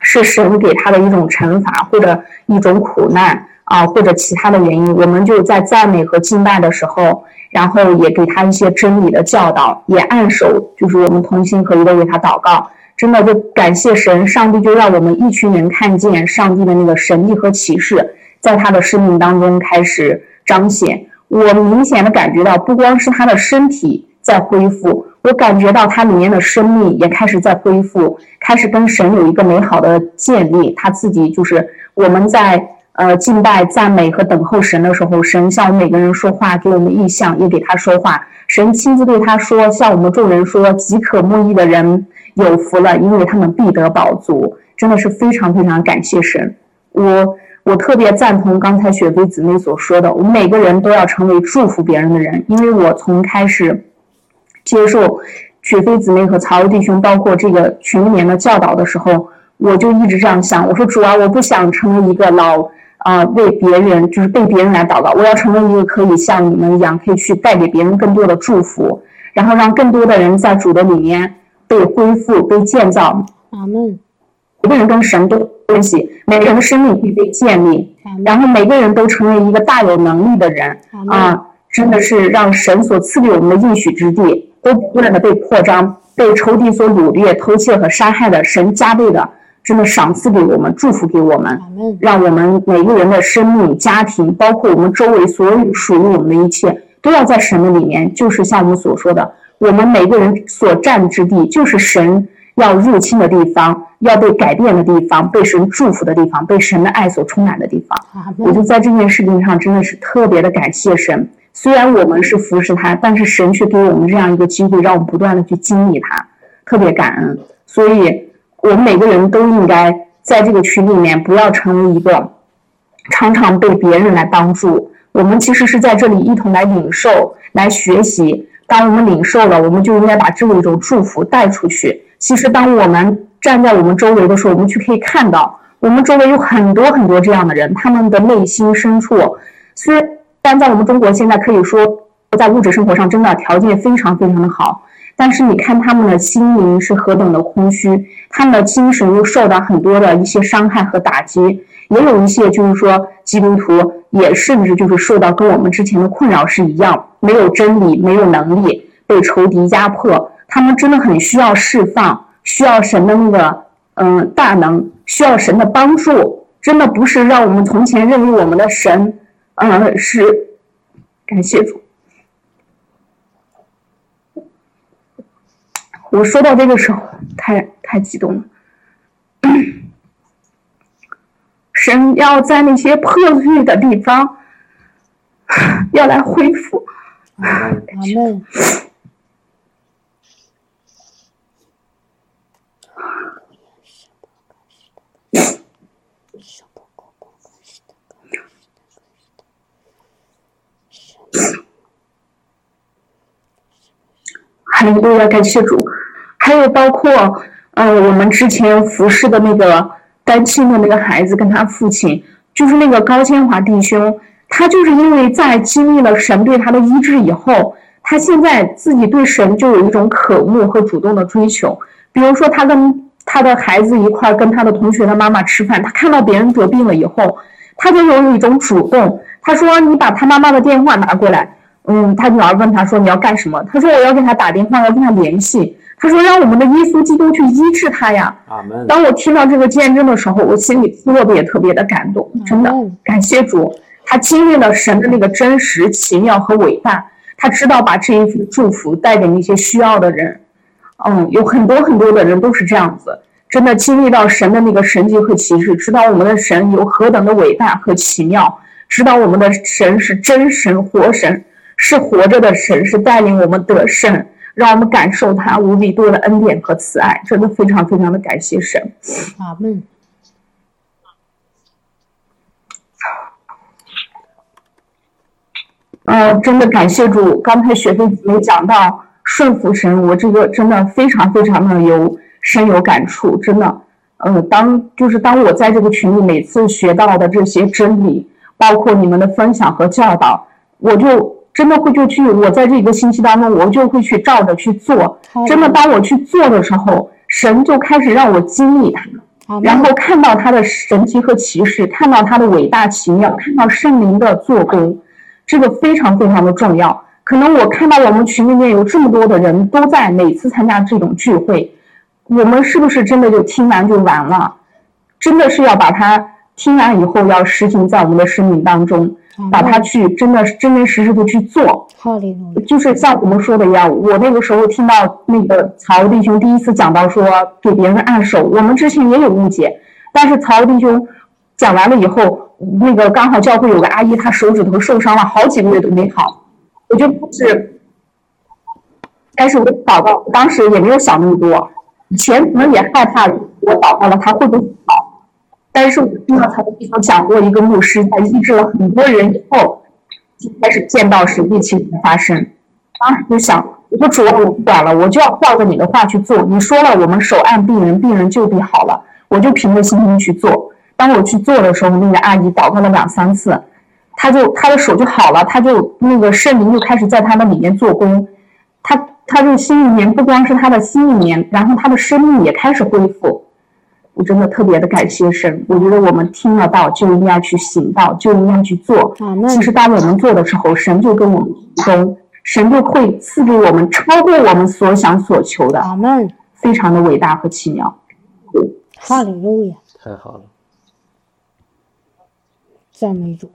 是神给他的一种惩罚，或者一种苦难啊，或者其他的原因。我们就在赞美和敬拜的时候。然后也给他一些真理的教导，也按手，就是我们同心合一的为他祷告。真的就感谢神，上帝就让我们一群人看见上帝的那个神力和启示，在他的生命当中开始彰显。我明显的感觉到，不光是他的身体在恢复，我感觉到他里面的生命也开始在恢复，开始跟神有一个美好的建立。他自己就是我们在。呃，敬拜、赞美和等候神的时候，神向我们每个人说话，给我们意象，也给他说话。神亲自对他说，向我们众人说：“饥渴慕义的人有福了，因为他们必得饱足。”真的是非常非常感谢神。我我特别赞同刚才雪飞姊妹所说的，我们每个人都要成为祝福别人的人。因为我从开始接受雪飞姊妹和曹弟兄，包括这个群里面的教导的时候，我就一直这样想：我说主啊，我不想成为一个老。啊，为别人就是被别人来祷告，我要成为一个可以像你们一样，可以去带给别人更多的祝福，然后让更多的人在主的里面被恢复、被建造。阿门。每个人跟神都关系，每个人的生命可以被建立，然后每个人都成为一个大有能力的人。啊，真的是让神所赐给我们的应许之地都不断的被扩张，被仇敌所掳掠、偷窃和杀害的，神加倍的。真的赏赐给我们，祝福给我们，让我们每个人的生命、家庭，包括我们周围所有属于我们的一切，都要在神的里面。就是像我们所说的，我们每个人所站之地，就是神要入侵的地方，要被改变的地方，被神祝福的地方，被神的爱所充满的地方。我就在这件事情上真的是特别的感谢神。虽然我们是服侍他，但是神却给我们这样一个机会，让我们不断的去经历他，特别感恩。所以。我们每个人都应该在这个群里面，不要成为一个常常被别人来帮助。我们其实是在这里一同来领受、来学习。当我们领受了，我们就应该把这么一种祝福带出去。其实，当我们站在我们周围的时候，我们去可以看到，我们周围有很多很多这样的人，他们的内心深处，虽然但在我们中国现在可以说在物质生活上真的条件非常非常的好。但是你看他们的心灵是何等的空虚，他们的精神又受到很多的一些伤害和打击，也有一些就是说基督徒也甚至就是受到跟我们之前的困扰是一样，没有真理，没有能力，被仇敌压迫，他们真的很需要释放，需要神的那个嗯大能，需要神的帮助，真的不是让我们从前认为我们的神，嗯是感谢主。我说到这个时候，太太激动了。神要在那些破碎的地方，要来恢复。阿门。还有路亚，感谢主，还有包括，呃，我们之前服侍的那个单亲的那个孩子，跟他父亲，就是那个高千华弟兄，他就是因为在经历了神对他的医治以后，他现在自己对神就有一种渴慕和主动的追求。比如说，他跟他的孩子一块跟他的同学的妈妈吃饭，他看到别人得病了以后，他就有一种主动，他说：“你把他妈妈的电话拿过来。”嗯，他女儿问他说：“你要干什么？”他说：“我要给他打电话，要跟他联系。”他说：“让我们的耶稣基督去医治他呀！”当我听到这个见证的时候，我心里特别特别的感动，真的感谢主，他经历了神的那个真实、奇妙和伟大，他知道把这一份祝福带给那些需要的人。嗯，有很多很多的人都是这样子，真的经历到神的那个神迹和奇事，知道我们的神有何等的伟大和奇妙，知道我们的神是真神、活神。是活着的神，是带领我们得胜，让我们感受他无比多的恩典和慈爱，真的非常非常的感谢神。阿门。呃，真的感谢主。刚才雪飞没讲到顺服神，我这个真的非常非常的有深有感触。真的，呃，当就是当我在这个群里每次学到的这些真理，包括你们的分享和教导，我就。真的会就去，我在这个星期当中，我就会去照着去做。真的，当我去做的时候，神就开始让我经历它，然后看到他的神奇和奇事，看到他的伟大奇妙，看到圣灵的做工，这个非常非常的重要。可能我看到我们群里面有这么多的人都在每次参加这种聚会，我们是不是真的就听完就完了？真的是要把它听完以后要实行在我们的生命当中。把它去真的真真实实的去做，就是像我们说的一样。我那个时候听到那个曹弟兄第一次讲到说给别人按手，我们之前也有误解，但是曹弟兄讲完了以后，那个刚好教会有个阿姨，她手指头受伤了好几个月都没好，我就不是，但是我祷告，当时也没有想那么多，以前可能也害怕我祷告了他会不会好。但是我听到他的地方讲过，一个牧师在医治了很多人以后，就开始见到神迹情况发生。当时就想，我说主，我不管了，我就要照着你的话去做。你说了，我们手按病人，病人就地好了，我就凭着信心去做。当我去做的时候，那个阿姨祷告了两三次，他就他的手就好了，他就那个圣灵就开始在他的里面做工，他他就心里面不光是他的心里面，然后他的生命也开始恢复。我真的特别的感谢神，我觉得我们听了道就应该去行道，就应该去做。其实当我们做的时候，神就跟我们提供，神就会赐给我们超过我们所想所求的。阿门。非常的伟大和奇妙。哈利路亚。太好了。赞美主。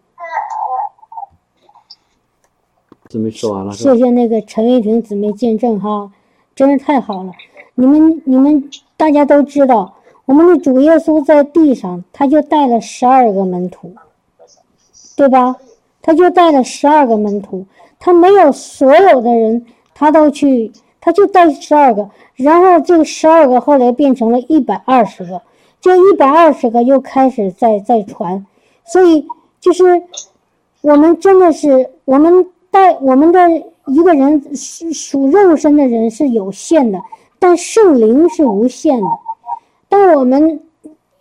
姊妹说完了。谢谢那个陈卫婷姊妹见证哈，真是太好了。你们你们大家都知道。我们的主耶稣在地上，他就带了十二个门徒，对吧？他就带了十二个门徒，他没有所有的人，他都去，他就带十二个。然后这个十二个后来变成了一百二十个，这一百二十个又开始在在传。所以就是我们真的是我们带我们的一个人属属肉身的人是有限的，但圣灵是无限的。当我们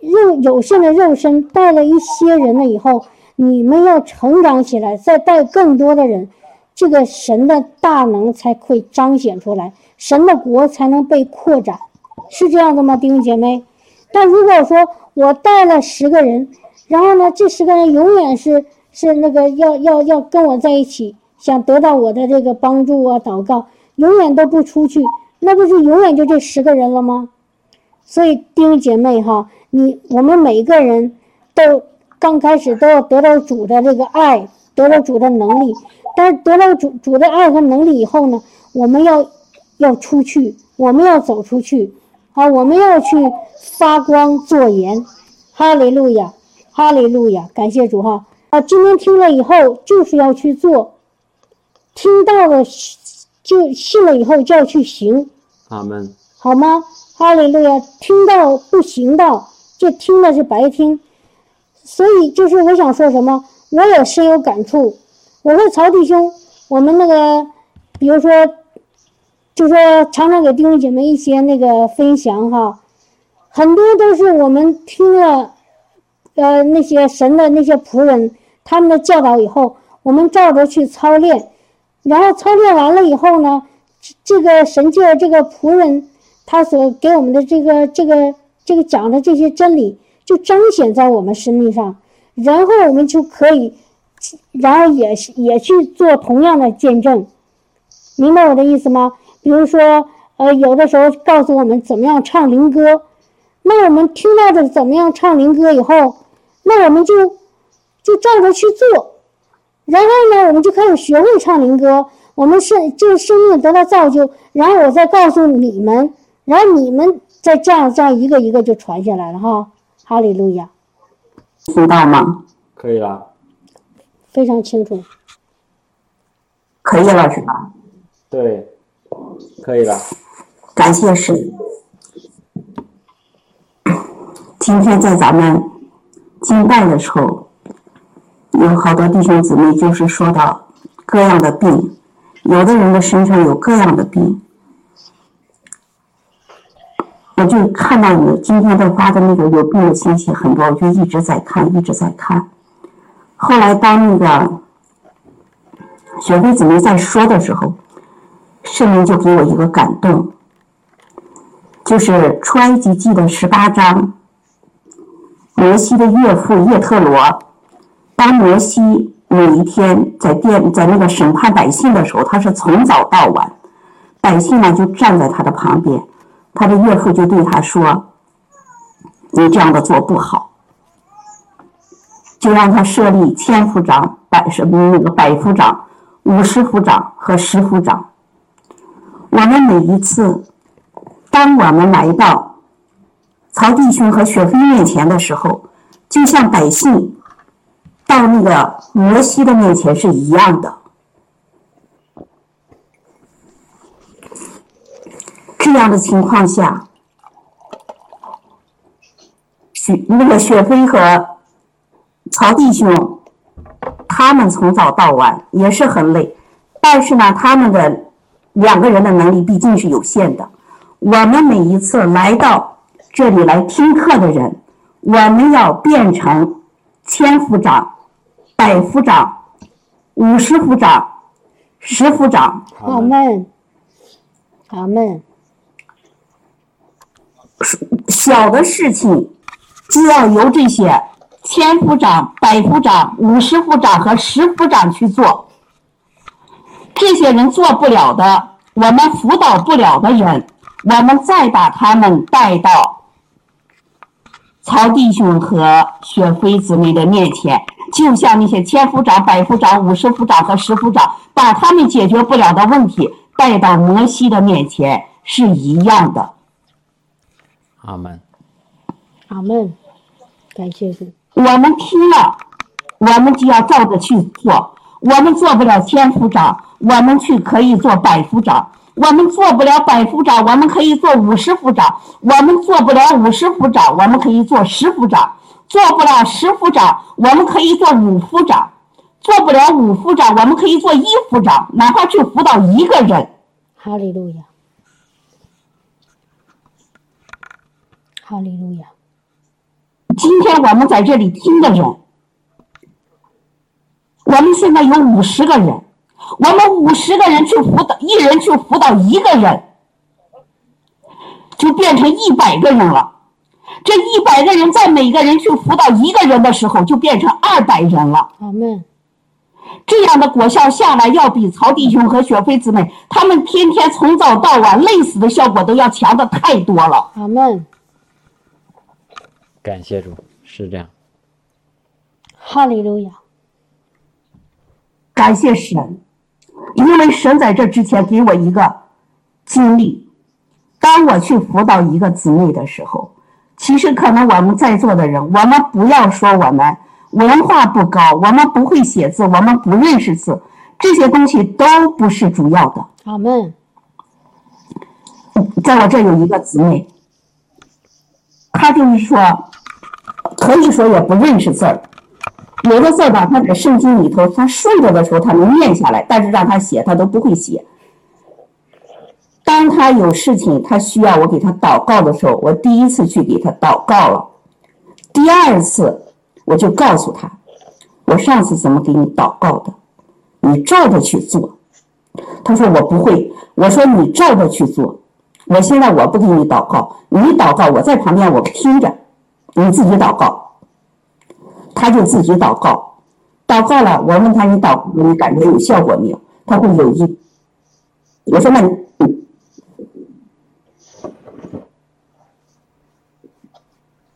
肉有限的肉身带了一些人了以后，你们要成长起来，再带更多的人，这个神的大能才会彰显出来，神的国才能被扩展，是这样的吗，弟兄姐妹？但如果说我带了十个人，然后呢，这十个人永远是是那个要要要跟我在一起，想得到我的这个帮助啊、祷告，永远都不出去，那不是永远就这十个人了吗？所以弟兄姐妹哈，你我们每个人都刚开始都要得到主的这个爱，得到主的能力。但是得到主主的爱和能力以后呢，我们要要出去，我们要走出去，啊，我们要去发光做盐。哈利路亚！哈利路亚，感谢主哈！啊，今天听了以后就是要去做，听到了就信了以后就要去行，阿门。好吗？哈利路亚！听到不行道，这听的是白听。所以就是我想说什么，我也深有感触。我说曹弟兄，我们那个，比如说，就说常常给弟兄姐妹一些那个分享哈，很多都是我们听了，呃，那些神的那些仆人他们的教导以后，我们照着去操练，然后操练完了以后呢，这个神界这个仆人他所给我们的这个这个这个讲的这些真理。就彰显在我们生命上，然后我们就可以，然后也也去做同样的见证，明白我的意思吗？比如说，呃，有的时候告诉我们怎么样唱灵歌，那我们听到的怎么样唱灵歌以后，那我们就就照着去做，然后呢，我们就开始学会唱灵歌，我们生就生命得到造就，然后我再告诉你们，然后你们再这样这样一个一个就传下来了哈。哈利路亚，听到吗？可以了，非常清楚。可以了是吧？对，可以了。感谢神。今天在咱们敬拜的时候，有好多弟兄姊妹就是说到各样的病，有的人的身上有各样的病。我就看到你今天在发的那个有病的信息很多，我就一直在看，一直在看。后来当那个雪飞姊妹在说的时候，圣灵就给我一个感动，就是出埃及记的十八章，摩西的岳父叶特罗，当摩西每一天在殿在那个审判百姓的时候，他是从早到晚，百姓呢就站在他的旁边。他的岳父就对他说：“你这样的做不好，就让他设立千夫长、百什么那个百夫长、五十夫长和十夫长。我们每一次，当我们来到曹弟兄和雪飞面前的时候，就像百姓到那个摩西的面前是一样的。”这这样的情况下，雪那个雪飞和曹弟兄，他们从早到晚也是很累，但是呢，他们的两个人的能力毕竟是有限的。我们每一次来到这里来听课的人，我们要变成千夫长、百夫长、五十夫长、十夫长。阿门，阿门。小的事情，就要由这些千夫长、百夫长、五十夫长和十夫长去做。这些人做不了的，我们辅导不了的人，我们再把他们带到曹弟兄和雪飞姊妹的面前，就像那些千夫长、百夫长、五十夫长和十夫长，把他们解决不了的问题带到摩西的面前是一样的。阿门，阿门，感谢主。我们听了，我们就要照着去做。我们做不了千夫长，我们去可以做百夫长；我们做不了百夫长，我们可以做五十夫长；我们做不了五十夫长，我们可以做十夫长；做不了十夫长，我们可以做五夫长；做不了五夫长，我们可以做一夫长，哪怕去辅导一个人。哈利路亚。哈利路亚！今天我们在这里听的人，我们现在有五十个人，我们五十个人去辅导，一人去辅导一个人，就变成一百个人了。这一百个人在每个人去辅导一个人的时候，就变成二百人了。阿门。这样的果效下来，要比曹弟兄和雪飞姊妹他们天天从早到晚累死的效果都要强的太多了。阿门。感谢主，是这样。哈利路亚！感谢神，因为神在这之前给我一个经历。当我去辅导一个姊妹的时候，其实可能我们在座的人，我们不要说我们文化不高，我们不会写字，我们不认识字，这些东西都不是主要的。阿门。在我这有一个姊妹，她就是说，可以说也不认识字儿，有的字儿吧，他在圣经里头，他顺着的时候他能念下来，但是让他写，他都不会写。当他有事情，他需要我给他祷告的时候，我第一次去给他祷告了，第二次我就告诉他，我上次怎么给你祷告的，你照着去做。他说我不会，我说你照着去做。我现在我不给你祷告，你祷告，我在旁边我听着，你自己祷告。他就自己祷告，祷告了，我问他你祷你感觉有效果没有？他会有一，我说那你，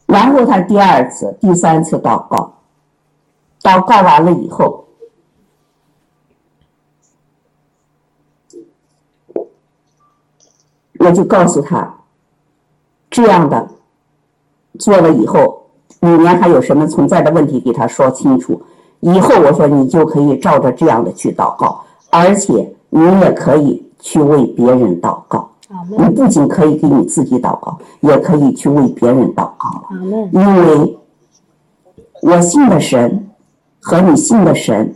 然后他第二次、第三次祷告，祷告完了以后。我就告诉他，这样的做了以后，里面还有什么存在的问题，给他说清楚。以后我说你就可以照着这样的去祷告，而且你也可以去为别人祷告。你不仅可以给你自己祷告，也可以去为别人祷告了。因为我信的神和你信的神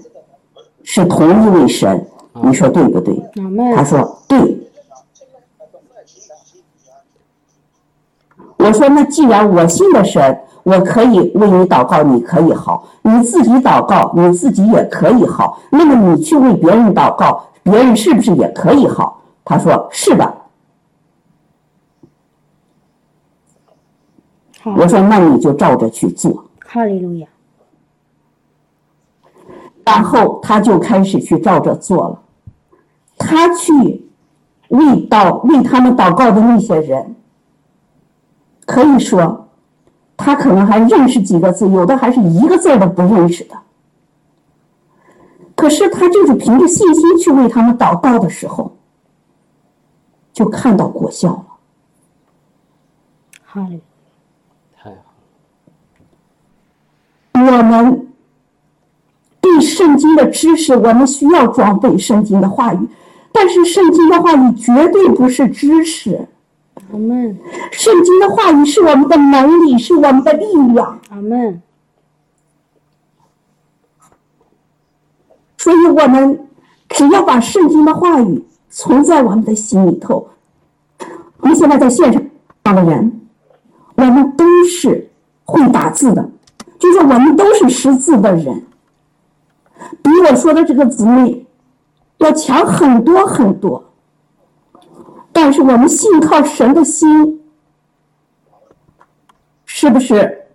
是同一位神，你说对不对？他说对。我说，那既然我信的神，我可以为你祷告，你可以好；你自己祷告，你自己也可以好。那么你去为别人祷告，别人是不是也可以好？他说是的。我说那你就照着去做。哈利路亚。然后他就开始去照着做了，他去为祷为他们祷告的那些人。可以说，他可能还认识几个字，有的还是一个字都不认识的。可是他就是凭着信心去为他们祷告的时候，就看到果效了。好，太好。我们对圣经的知识，我们需要装备圣经的话语，但是圣经的话语绝对不是知识。阿门。圣经的话语是我们的能力，是我们的力量。阿门。所以，我们只要把圣经的话语存在我们的心里头。我们现在在线上的人，我们都是会打字的，就是我们都是识字的人，比我说的这个姊妹要强很多很多。但是我们信靠神的心，是不是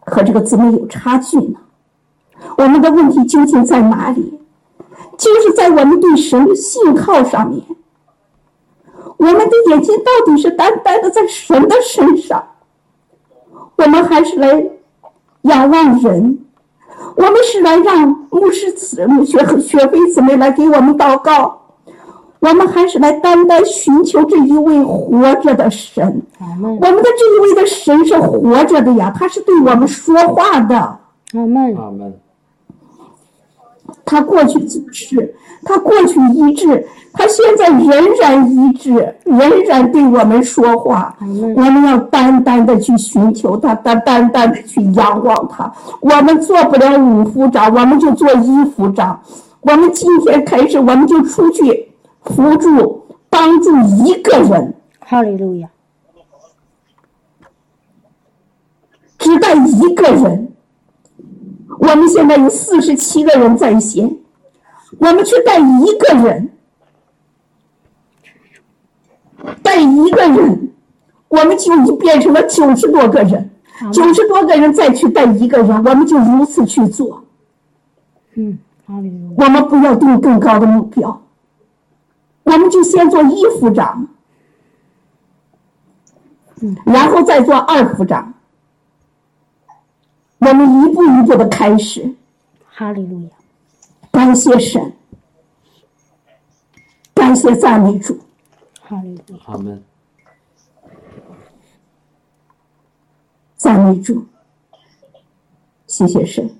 和这个姊妹有差距呢？我们的问题究竟在哪里？就是在我们对神的信靠上面。我们的眼睛到底是单单的在神的身上，我们还是来仰望人？我们是来让牧师子、学学飞姊妹来给我们祷告？我们还是来单单寻求这一位活着的神。我们的这一位的神是活着的呀，他是对我们说话的。阿门。阿门。他过去就是，他过去医治，他现在仍然医治，仍然对我们说话。我们要单单的去寻求他，单单单的去仰望他。我们做不了五夫长，我们就做一夫长。我们今天开始，我们就出去。扶助、帮助一个人，哈利路亚！只带一个人。我们现在有四十七个人在线，我们去带一个人，带一个人，我们就已经变成了九十多个人。九十多个人再去带一个人，我们就如此去做。嗯！我们不要定更高的目标。我们就先做一副长，然后再做二副长。我们一步一步的开始。哈利路亚！感谢神，感谢赞美主。哈利路亚！阿门。赞美主，谢谢神。